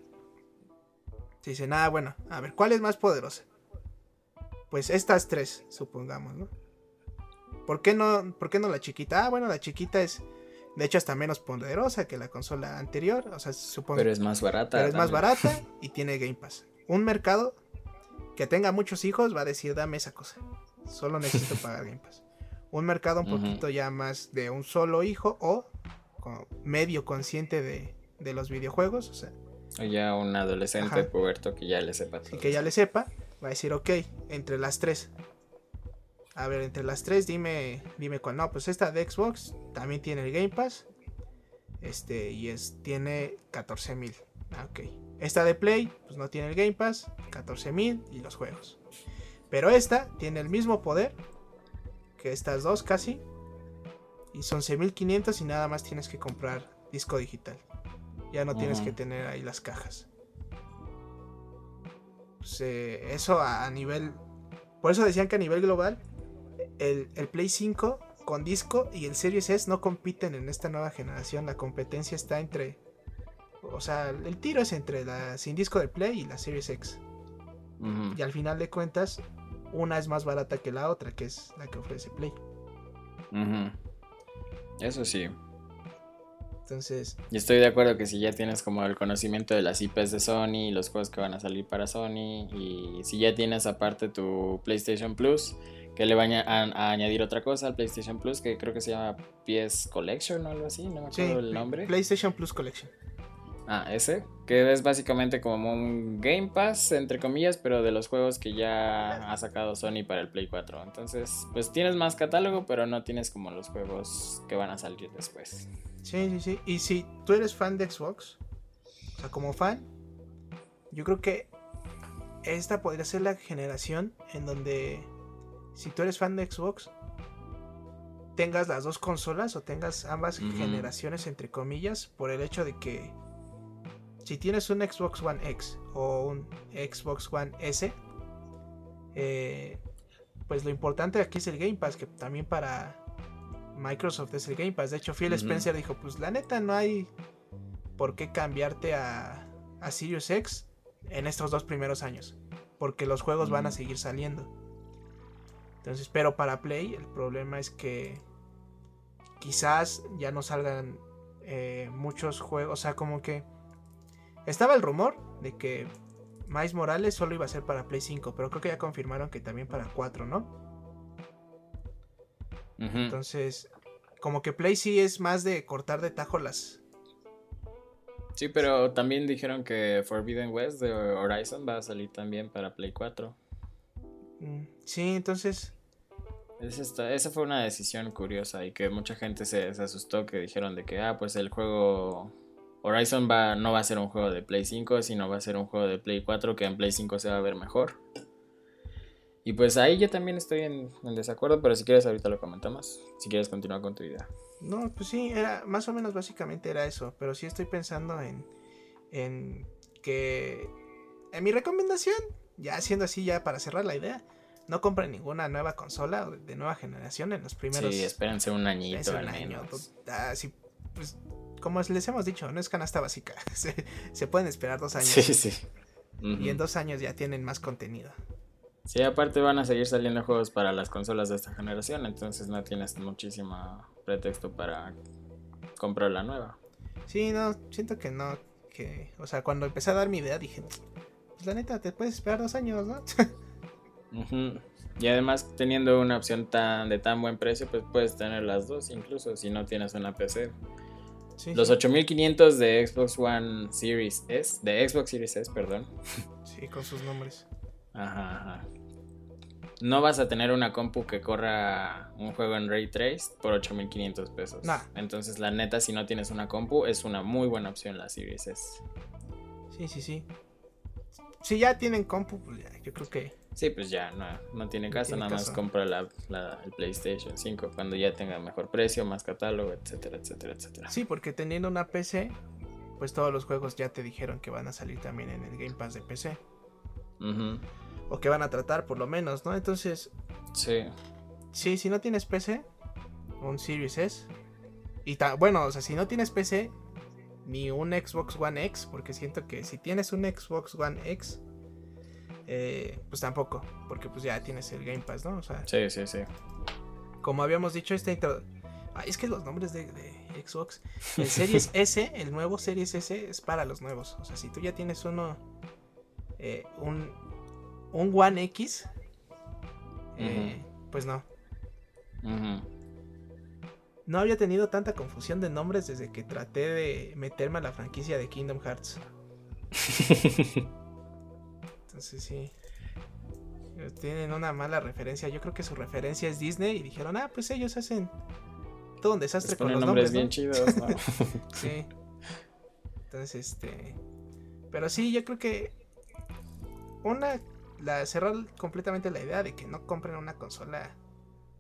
Se dicen, ah, bueno, a ver, ¿cuál es más poderosa? Pues estas tres, supongamos, ¿no? ¿Por qué no, por qué no la chiquita? Ah, bueno, la chiquita es, de hecho, hasta menos poderosa que la consola anterior. O sea, supongo. Pero es más barata. Pero es más barata <laughs> y tiene Game Pass. Un mercado que tenga muchos hijos va a decir, dame esa cosa. Solo necesito pagar Game Pass. Un mercado un poquito ya más de un solo hijo o medio consciente de, de los videojuegos. O sea, ya un adolescente puberto que ya le sepa todo. Y que ya le sepa, va a decir, ok, entre las tres. A ver, entre las tres, dime, dime cuál. No, pues esta de Xbox también tiene el Game Pass. Este, y es, tiene 14 mil. Ah, ok. Esta de Play, pues no tiene el Game Pass, 14.000 y los juegos. Pero esta tiene el mismo poder que estas dos casi. Y son 11.500 y nada más tienes que comprar disco digital. Ya no tienes que tener ahí las cajas. Pues, eh, eso a, nivel... Por eso decían que a nivel global el, el Play 5 con disco y el Series S no compiten en esta nueva generación. La competencia está entre o sea, el tiro es entre la sin disco de Play y la Series X. Y al final de cuentas, una es más barata que la otra, que es la que ofrece Play. Eso sí. Entonces. Y estoy de acuerdo que si ya tienes como el conocimiento de las IPs de Sony, los juegos que van a salir para Sony, y si ya tienes aparte tu PlayStation Plus, que le vaya a, añadir otra cosa al PlayStation Plus, que creo que se llama PS Collection o algo así, no me acuerdo el nombre. PlayStation Plus Collection. Ah, ese. Que es básicamente como un Game Pass, entre comillas, pero de los juegos que ya ha sacado Sony para el Play 4. Entonces, pues tienes más catálogo, pero no tienes como los juegos que van a salir después. Sí, sí, sí. Y si tú eres fan de Xbox, o sea, como fan, yo creo que esta podría ser la generación en donde, si tú eres fan de Xbox, tengas las dos consolas o tengas ambas generaciones, entre comillas, por el hecho de que si tienes un Xbox One X o un Xbox One S, eh, pues lo importante aquí es el Game Pass, que también para Microsoft es el Game Pass. De hecho, Phil Spencer dijo, pues la neta no hay por qué cambiarte a, a Sirius X en estos dos primeros años, porque los juegos van a seguir saliendo. Entonces, pero para Play el problema es que quizás ya no salgan eh, muchos juegos, o sea, como que estaba el rumor de que Miles Morales solo iba a ser para Play 5, pero creo que ya confirmaron que también para 4, ¿no? Entonces, como que Play sí es más de cortar de tajo las. Sí, pero también dijeron que Forbidden West de Horizon va a salir también para Play 4. Mm, sí, entonces. esa fue una decisión curiosa y que mucha gente se, se asustó que dijeron de que, ah, pues el juego Horizon va, no va a ser un juego de Play 5, sino va a ser un juego de Play 4 que en Play 5 se va a ver mejor. Y pues ahí yo también estoy en, desacuerdo, pero si quieres ahorita lo comentamos. Si quieres continuar con tu idea. No, pues sí, era más o menos básicamente era eso, pero sí estoy pensando en, en que en mi recomendación, ya siendo así ya para cerrar la idea, no compren ninguna nueva consola de nueva generación en los primeros. Sí, espérense un añito al menos. Así, pues como les hemos dicho, no es canasta básica. <laughs> Se, pueden esperar dos años. Sí, sí. Y en dos años ya tienen más contenido. Sí, aparte van a seguir saliendo juegos para las consolas de esta generación, entonces no tienes muchísimo pretexto para comprar la nueva. Sí, no, siento que no, que, o sea, cuando empecé a dar mi idea dije, pues la neta, te puedes esperar dos años, ¿no? <laughs> Y además teniendo una opción tan de tan buen precio, pues puedes tener las dos, incluso si no tienes una PC Sí, Los sí. 8500 de Xbox One Series S, de Xbox Series S, perdón. Sí, con sus nombres. Ajá, ajá. No vas a tener una compu que corra un juego en Ray Trace por 8500 pesos. Nah. Entonces, la neta, si no tienes una compu, es una muy buena opción la Series S. Sí, sí, sí. Si ya tienen compu, pues yo creo que. Sí, pues ya, no, no tiene caso, tiene nada más compra la, la- el PlayStation 5 cuando ya tenga mejor precio, más catálogo, etcétera, etcétera, etcétera. Sí, porque teniendo una PC, pues todos los juegos ya te dijeron que van a salir también en el Game Pass de PC. Ujú, O que van a tratar por lo menos, ¿no? Entonces, Sí, sí, si no tienes PC, un Series S. Y ta- bueno, o sea, si no tienes PC, ni un Xbox One X, porque siento que si tienes un Xbox One X, eh, pues tampoco, porque pues ya tienes el Game Pass, ¿no? O sea, sí, sí, sí. como habíamos dicho, esta. Ay, es que los nombres de, de Xbox. El Series <laughs> S, el nuevo Series S es para los nuevos. O sea, si tú ya tienes uno, eh, un, un One X, eh, pues no. No había tenido tanta confusión de nombres desde que traté de meterme a la franquicia de Kingdom Hearts. <laughs> Entonces sí. Eh, Tienen una mala referencia. Yo creo que su referencia es Disney y dijeron, ah, pues ellos hacen todo un desastre Les con los nombres nombres. bien ¿no? chidos, ¿no? <laughs> <laughs> Sí. Entonces, este. Pero sí, yo creo que. Una. La cerrar completamente la idea de que no compren una consola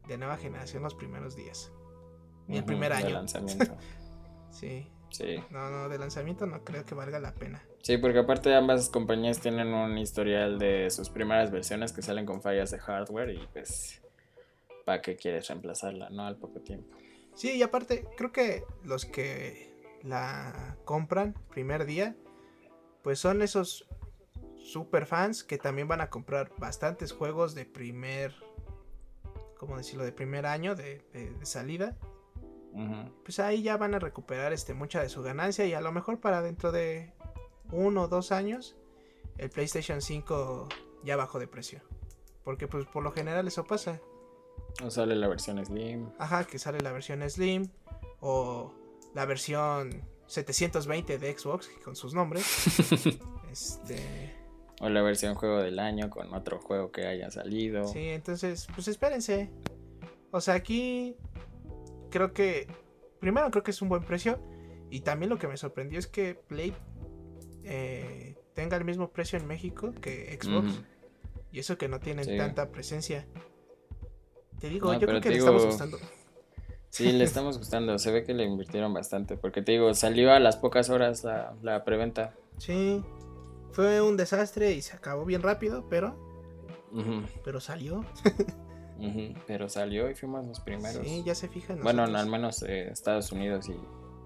de nueva generación los primeros días. Ni el Ujú, primer de año. lanzamiento. <laughs> Sí. Sí. No, no, de lanzamiento no creo que valga la pena. Sí, porque aparte ambas compañías tienen un historial de sus primeras versiones que salen con fallas de hardware y pues ¿para qué quieres reemplazarla, no? Al poco tiempo. Sí, y aparte, creo que los que la compran primer día, pues son esos super fans que también van a comprar bastantes juegos de primer, ¿cómo decirlo? De primer año de, de- de salida. Pues ahí ya van a recuperar este, mucha de su ganancia y a lo mejor para dentro de uno o dos años el PlayStation 5 ya bajó de precio. Porque pues por lo general eso pasa. O sale la versión Slim. Ajá, que sale la versión Slim o la versión 720 de Xbox con sus nombres. <laughs> este, O la versión juego del año con otro juego que haya salido. sí, entonces, pues espérense. O sea, aquí creo que primero creo que es un buen precio y también lo que me sorprendió es que Play eh, tenga el mismo precio en México que Xbox y eso que no tienen Sí. tanta presencia. Te digo, No, yo creo que le estamos gustando. Sí, le <laughs> estamos gustando. Se ve que le invirtieron bastante. Porque te digo, salió a las pocas horas la, la preventa. Sí, fue un desastre y se acabó bien rápido, pero pero salió. Pero salió y fuimos los primeros. Sí, ya se fijan. Bueno, al menos eh, Estados Unidos y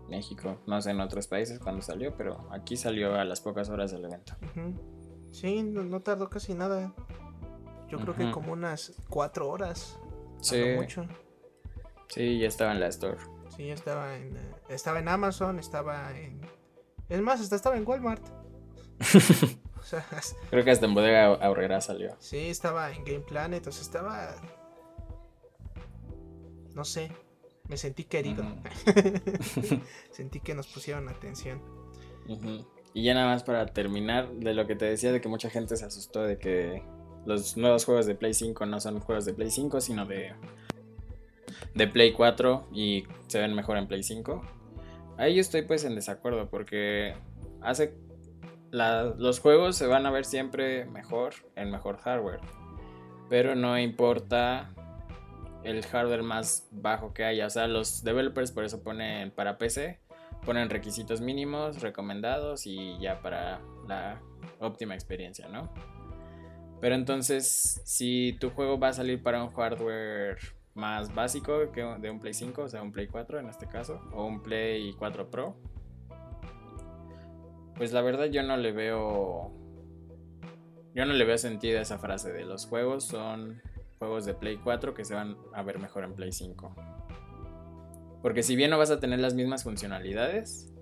México. No sé en otros países cuando salió, pero aquí salió a las pocas horas del evento. Sí, no, no tardó casi nada. Yo creo que como unas cuatro horas. Sí, mucho. sí, ya estaba en la store. Sí, ya estaba en, eh, estaba en Amazon, estaba en... Es más, hasta estaba en Walmart. <laughs> O sea, Creo que hasta en bodega ahorrera salió. sí, estaba en Game Planet, o sea, estaba... No sé, me sentí querido. <laughs> sentí que nos pusieron atención. Y ya nada más para terminar, de lo que te decía de que mucha gente se asustó de que los nuevos juegos de Play 5 no son juegos de Play 5, sino de, de Play 4 y se ven mejor en Play 5. Ahí yo estoy pues en desacuerdo porque hace la- los juegos se van a ver siempre mejor en mejor hardware, pero no importa el hardware más bajo que haya, o sea, los developers por eso ponen para PC ponen requisitos mínimos recomendados y ya para la óptima experiencia, ¿no? Pero entonces, si tu juego va a salir para un hardware más básico que de un Play 5, o sea, un Play 4 en este caso, o un Play 4 Pro, pues la verdad yo no le veo yo no le veo sentido a esa frase de los juegos son juegos de Play 4 que se van a ver mejor en Play 5. Porque si bien no vas a tener las mismas funcionalidades,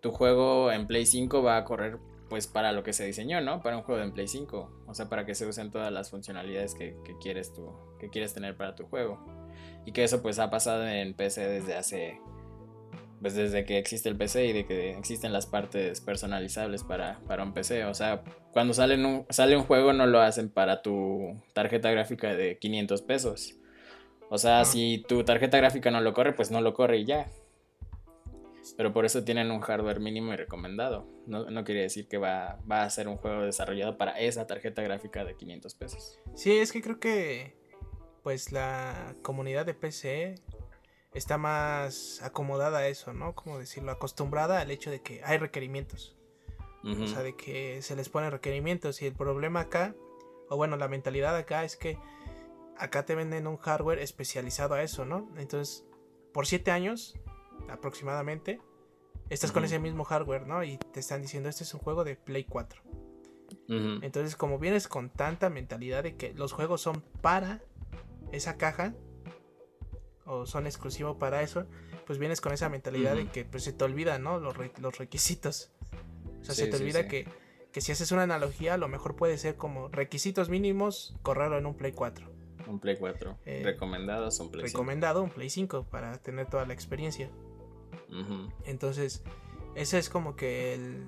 tu juego en Play 5 va a correr pues para lo que se diseñó, ¿no? Para un juego en Play 5. O sea, para que se usen todas las funcionalidades que, quieres que quieres tener para tu juego. Y que eso pues ha pasado en PC desde hace pues desde que existe el PC y de que existen las partes personalizables para, para un PC. O sea, cuando sale un, sale un juego no lo hacen para tu tarjeta gráfica de 500 pesos. O sea, si tu tarjeta gráfica no lo corre, pues no lo corre y ya. Pero por eso tienen un hardware mínimo y recomendado. No, no quiere decir que va, va a ser un juego desarrollado para esa tarjeta gráfica de 500 pesos. Sí, es que creo que pues la comunidad de PC está más acomodada a eso, ¿no? Como decirlo, acostumbrada al hecho de que hay requerimientos. O sea, de que se les ponen requerimientos. Y el problema acá, o bueno, la mentalidad acá es que acá te venden un hardware especializado a eso, ¿no? Entonces, por siete años aproximadamente, estás con ese mismo hardware, ¿no? Y te están diciendo, este es un juego de Play 4. Entonces, como vienes con tanta mentalidad de que los juegos son para esa caja, o son exclusivos para eso, pues vienes con esa mentalidad de que pues, se te olvida, ¿no? Los, los requisitos. O sea, se te olvida Que, que si haces una analogía, a lo mejor puede ser como requisitos mínimos, correrlo en un Play 4. Un Play 4. Eh, recomendado un Play Recomendado un Play 5 para tener toda la experiencia. Entonces, esa es como que el,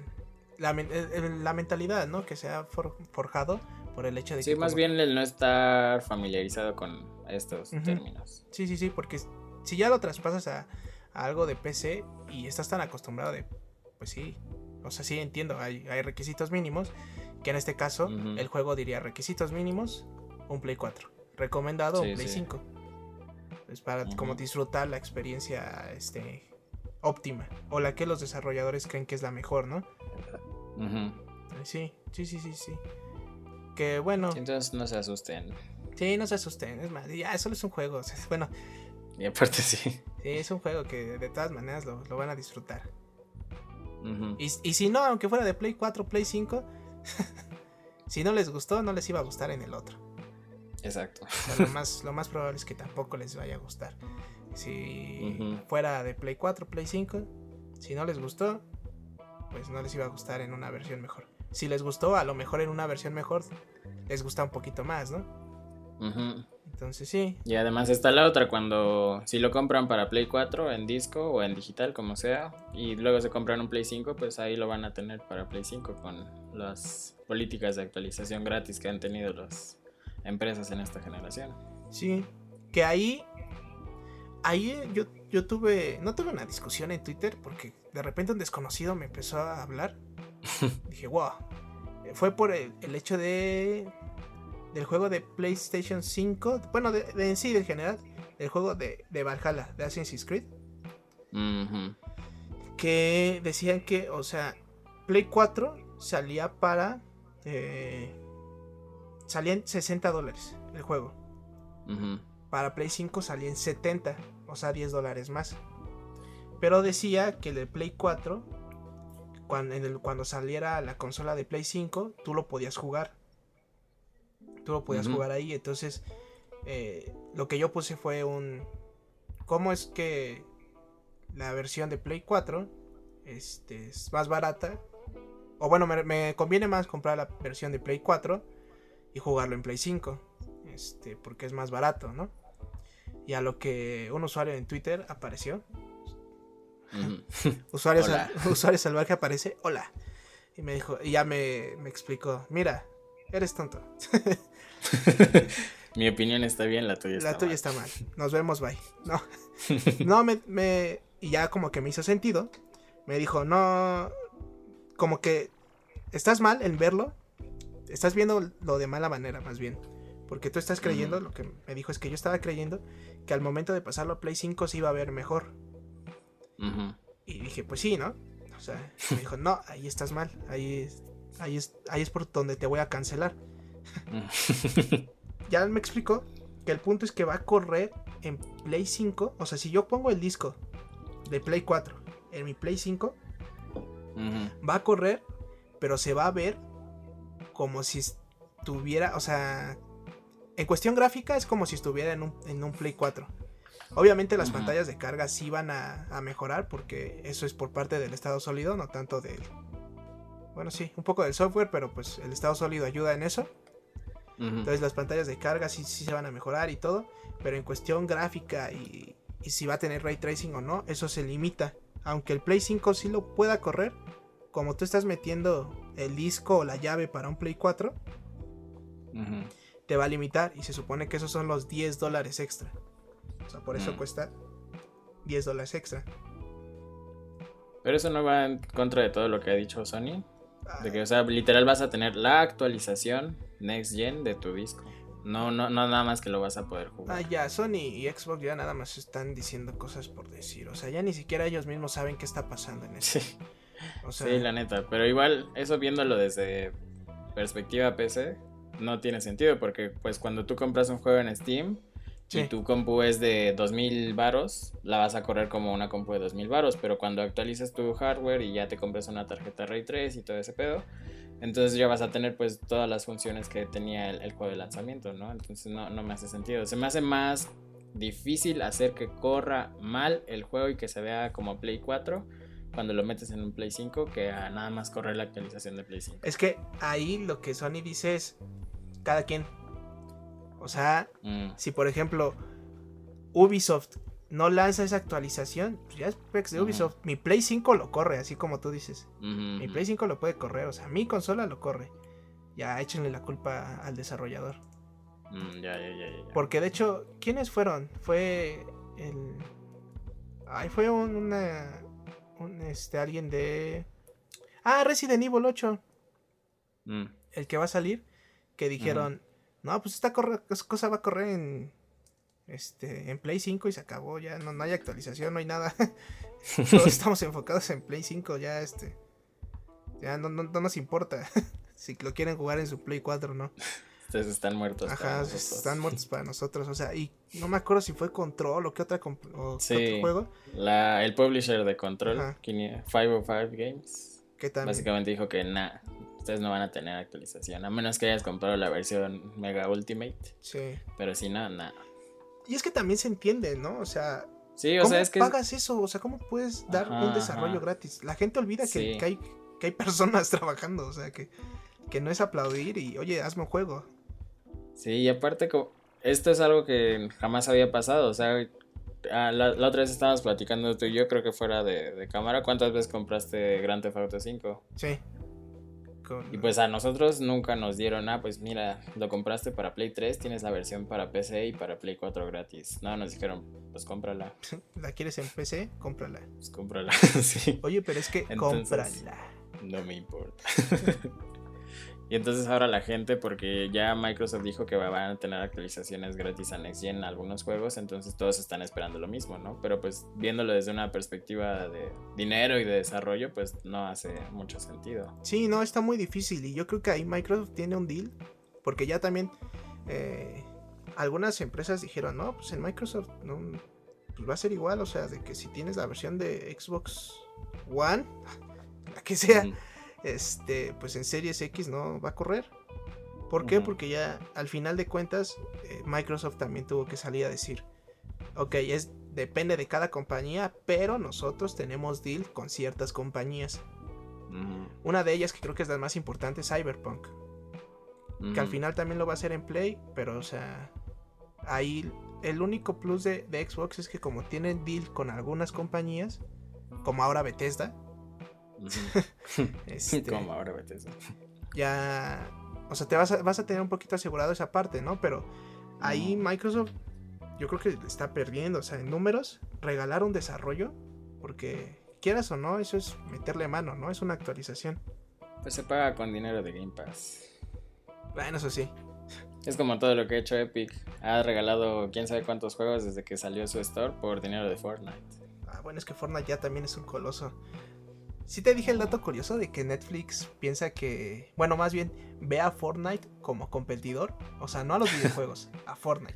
la, la, mentalidad, ¿no? Que se ha forjado por el hecho de sí, más bien el no estar familiarizado con estos términos. Sí, sí, sí, porque si ya lo traspasas a, algo de PC y estás tan acostumbrado de, pues sí, o sea, sí entiendo, hay, hay requisitos mínimos, que en este caso el juego diría requisitos mínimos, un Play 4, recomendado un Play 5. Es para como disfrutar la experiencia este óptima o la que los desarrolladores creen que es la mejor, ¿no? Sí, sí, sí, sí, sí. Que bueno. Entonces no se asusten. Sí, no se asusten. Es más, ya, solo es un juego. bueno. Y aparte sí. Sí, es un juego que de todas maneras lo, van a disfrutar. y, si no, aunque fuera de Play 4, Play 5, <laughs> si no les gustó, no les iba a gustar en el otro. Exacto. lo, <laughs> más, lo más probable es que tampoco les vaya a gustar. Si fuera de Play 4, Play 5, si no les gustó, pues no les iba a gustar en una versión mejor. Si les gustó, a lo mejor en una versión mejor les gusta un poquito más, ¿no? Entonces sí. Y además está la otra, cuando si lo compran para Play 4 en disco o en digital, como sea, y luego se compran un Play 5, pues ahí lo van a tener para Play 5 con las políticas de actualización gratis que han tenido las empresas en esta generación. Sí, que ahí ahí yo, yo tuve, no tuve una discusión en Twitter porque de repente un desconocido me empezó a hablar. <laughs> Dije, wow. Fue por el, hecho de del juego de PlayStation 5, bueno, de, en sí, del general, el juego de, de Valhalla, de Assassin's Creed. Que decían que, o sea, Play 4 salía para... Eh, salían 60 dólares el juego. Para Play 5 salía en 70, o sea, 10 dólares más. Pero decía que el de Play 4, cuando, en el, cuando saliera la consola de Play 5, tú lo podías jugar. Tú lo podías jugar ahí. Entonces, eh, lo que yo puse fue un... ¿Cómo es que la versión de Play 4 este, es más barata? O bueno, me, me conviene más comprar la versión de Play 4 y jugarlo en Play 5. Este, porque es más barato, ¿no? y a lo que un usuario en Twitter apareció. <laughs> usuario, <laughs> usuario salvaje aparece, hola. Y me dijo, y ya me, me explicó, mira, eres tonto. <laughs> Mi opinión está bien, la tuya está La tuya está mal. Nos vemos, bye. No, no me, me, y ya como que me hizo sentido. Me dijo, no, como que estás mal en verlo. Estás viendo lo de mala manera, más bien. Porque tú estás creyendo, lo que me dijo es que yo estaba creyendo que al momento de pasarlo a Play 5 se iba a ver mejor. Y dije, pues sí, ¿no? O sea, me dijo, no, ahí estás mal, ahí, ahí, es, ahí es por donde te voy a cancelar. <laughs> ya me explicó que el punto es que va a correr en Play 5. O sea, si yo pongo el disco de Play 4 en mi Play 5, va a correr, pero se va a ver como si estuviera, o sea, en cuestión gráfica es como si estuviera en un, Play 4. Obviamente las pantallas de carga sí van a, mejorar porque eso es por parte del estado sólido, no tanto del... Bueno, sí, un poco del software, pero pues el estado sólido ayuda en eso. Entonces las pantallas de carga sí, sí se van a mejorar y todo, pero en cuestión gráfica y, y si va a tener ray tracing o no, eso se limita aunque el Play 5 sí lo pueda correr, como tú estás metiendo el disco o la llave para un Play 4, Ujú. te va a limitar y se supone que esos son los 10 dólares extra. O sea, por eso Mm. cuesta 10 dólares extra. Pero eso no va en contra de todo lo que ha dicho Sony. Ah, De que, o sea, literal vas a tener la actualización Next Gen de tu disco. No, no, no nada más que lo vas a poder Ah, jugar. ya, Sony y Xbox ya nada más están diciendo cosas por decir. O sea, ya ni siquiera ellos mismos saben qué está pasando en eso. Sí, O sea, sí, la neta. Pero igual, eso viéndolo desde perspectiva PC, no tiene sentido. Porque, pues, cuando tú compras un juego en Steam Sí. y tu compu es de 2000 varos, la vas a correr como una compu de 2000 varos. Pero cuando actualizas tu hardware y ya te compras una tarjeta Ray 3 y todo ese pedo, entonces ya vas a tener pues todas las funciones que tenía el, el juego de lanzamiento, ¿no? Entonces no, no me hace sentido. Se me hace más difícil hacer que corra mal el juego y que se vea como Play 4 cuando lo metes en un Play 5 que a nada más correr la actualización de Play 5. es que ahí lo que Sony dice es cada quien. O sea, Mm, si por ejemplo Ubisoft no lanza esa actualización, pues ya es pex de. Ubisoft. Mi Play 5 lo corre, así como tú dices. Mi. Play 5 lo puede correr, o sea, mi consola lo corre. Ya échenle la culpa al desarrollador. Mm, ya, ya, ya, ya, ya. Porque de hecho, ¿quiénes fueron? Fue el. Ay, fue un, una. Un, este, alguien de. Ah, Resident Evil 8. Mm, El que va a salir. Que dijeron. No, pues esta cosa va a correr en. Este. En Play 5 y se acabó. Ya no, no hay actualización, no hay nada. <laughs> Todos <laughs> estamos enfocados en Play 5. Ya este. Ya no, no, no nos importa. <laughs> si lo quieren jugar en su Play 4, ¿no? Ustedes están muertos. para Ajá, nosotros. están muertos para nosotros. O sea, y no me acuerdo si fue Control o qué otra o qué otro juego. La, el publisher de Control, Ajá. 505 Games, Que también. Básicamente dijo que nada, ustedes no van a tener actualización, a menos que hayas comprado la versión Mega Ultimate, Sí. pero si no, nada. Y es que también se entiende, ¿no? O sea, Sí, o ¿cómo sea, es que... pagas eso? O sea, ¿cómo puedes dar Ajá, un desarrollo ajá. gratis? La gente olvida que, Sí. que hay, que hay personas <laughs> trabajando. O sea, que, que no es aplaudir y, oye, hazme un juego. Sí, y aparte, esto es algo que jamás había pasado, o sea, ah, la, la otra vez estábamos platicando tú y yo, creo que fuera de, de cámara, ¿cuántas veces compraste Grand Theft Auto 5? Sí. Con- Y pues a nosotros nunca nos dieron, ah, pues mira, lo compraste para Play 3, tienes la versión para PC y para Play 4 gratis. No, nos dijeron, pues cómprala, <laughs> ¿La quieres en PC? Cómprala. pues cómprala, <laughs> sí. Oye, pero es que Entonces- cómprala. No me importa. <laughs> y entonces ahora la gente, porque ya Microsoft dijo que van a tener actualizaciones gratis a Next Gen en algunos juegos, entonces todos están esperando lo mismo, ¿no? Pero pues viéndolo desde una perspectiva de dinero y de desarrollo, pues no hace mucho sentido. Sí, no, está muy difícil. Y yo creo que ahí Microsoft tiene un deal. Porque ya también eh, algunas empresas dijeron, no, pues en Microsoft no, pues va a ser igual. O sea, de que si tienes la versión de Xbox One, <laughs> la que sea. Este, pues en Series X no va a correr. ¿Por qué? Porque ya al final de cuentas eh, Microsoft también tuvo que salir a decir, ok, es, depende de cada compañía, pero nosotros tenemos deal con ciertas compañías. Una de ellas que creo que es la más importante, Cyberpunk. Que al final también lo va a hacer en Play, pero o sea, ahí el único plus de, de Xbox es que como tienen deal con algunas compañías, como ahora Bethesda. <laughs> este, ¿Cómo ahora ya, o sea, te vas a, vas a tener un poquito asegurado esa parte, ¿no? Pero ahí. Microsoft, yo creo que está perdiendo, o sea, en números, regalar un desarrollo, porque quieras o no, eso es meterle mano, ¿no? Es una actualización. Pues se paga con dinero de Game Pass. Bueno, eso sí. Es como todo lo que ha hecho Epic. Ha regalado quién sabe cuántos juegos desde que salió su store por dinero de Fortnite. Ah, bueno, es que Fortnite ya también es un coloso. Sí te dije el dato curioso de que Netflix piensa que, bueno, más bien ve a Fortnite como competidor, o sea, no a los <laughs> videojuegos, a Fortnite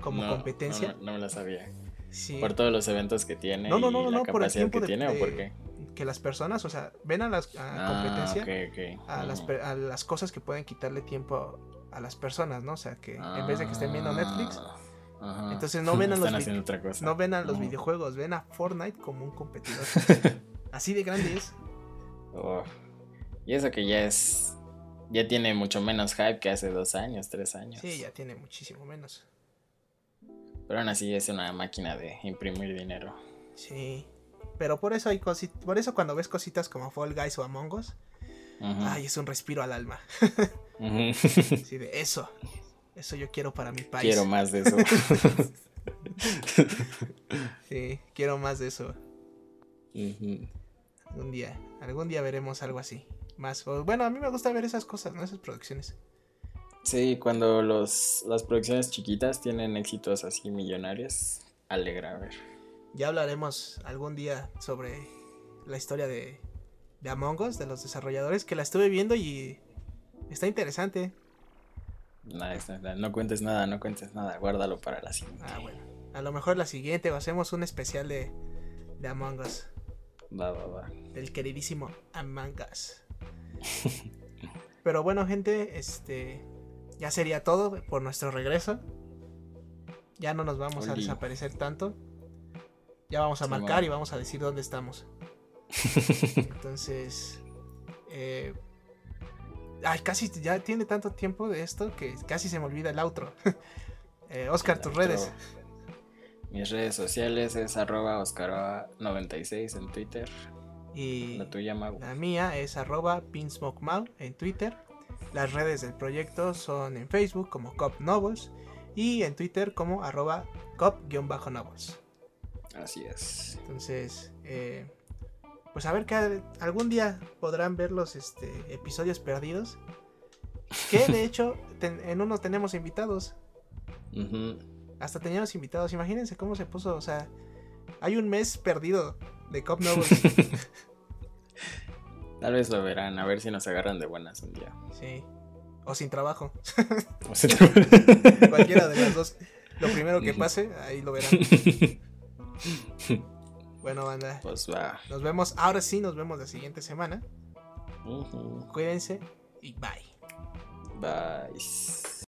como No, competencia. No, no me la sabía. Sí. Por todos los eventos que tiene No, no, y no, no, la no, por el tiempo que de- tiene o por qué. Que las personas, o sea, ven a la Ah, competencia a, las, a las cosas que pueden quitarle tiempo a, a las personas, ¿no? O sea, que en vez de que estén viendo Netflix, Ah, ajá. entonces no ven a <laughs> los no ven a los videojuegos, ven a Fortnite como un competidor. <laughs> Así de grande es. Oh. Y eso que ya es. Ya tiene mucho menos hype que hace dos años, tres años. Sí, ya tiene muchísimo menos. Pero aún así es una máquina de imprimir dinero. Sí. Pero por eso hay cosi- por eso cuando ves cositas como Fall Guys o Among Us, ay, es un respiro al alma. Así <laughs> de eso. Eso yo quiero para mi país. Quiero más de eso. <laughs> Sí, quiero más de eso. Ujú. Algún día, algún día veremos algo así. Más, o- bueno, a mí me gusta ver esas cosas, ¿no? Esas producciones. Sí, cuando los, las producciones chiquitas tienen éxitos así millonarios, alegra ver. Ya hablaremos algún día sobre la historia de, de Among Us, de los desarrolladores, que la estuve viendo y está interesante. Nada, no cuentes nada, no cuentes nada, guárdalo para la siguiente. Ah, bueno. A lo mejor la siguiente o hacemos un especial de, de Among Us, Va, va, va. del queridísimo Among Us. Pero bueno, gente, este ya sería todo por nuestro regreso. Ya no nos vamos a desaparecer tanto. Ya vamos a Sí, marcar y vamos a decir dónde estamos. Entonces, eh, ay, casi ya tiene tanto tiempo de esto que casi se me olvida el outro. <laughs> Eh, Oscar, tus Outro. redes. Mis redes sociales es arroba oscaroa96 en Twitter. Y La tuya, Mau. la mía es arroba pinsmokemau en Twitter. Las redes del proyecto son en Facebook como Cop Novels y en Twitter como arroba cop-novels. Así es. Entonces, eh, pues a ver que algún día podrán ver los este, episodios perdidos. Que de <laughs> hecho ten- en uno tenemos invitados. Ujú. Hasta teníamos invitados. Imagínense cómo se puso. O sea, hay un mes perdido de Cop Novels. <laughs> Tal vez lo verán, a ver si nos agarran de buenas un día. sí. O sin trabajo. <laughs> O sea, <laughs> Cualquiera de las dos. Lo primero que pase, ahí lo verán. Bueno, banda. pues va. Nos vemos. Ahora sí, nos vemos la siguiente semana. Cuídense y bye. Bye.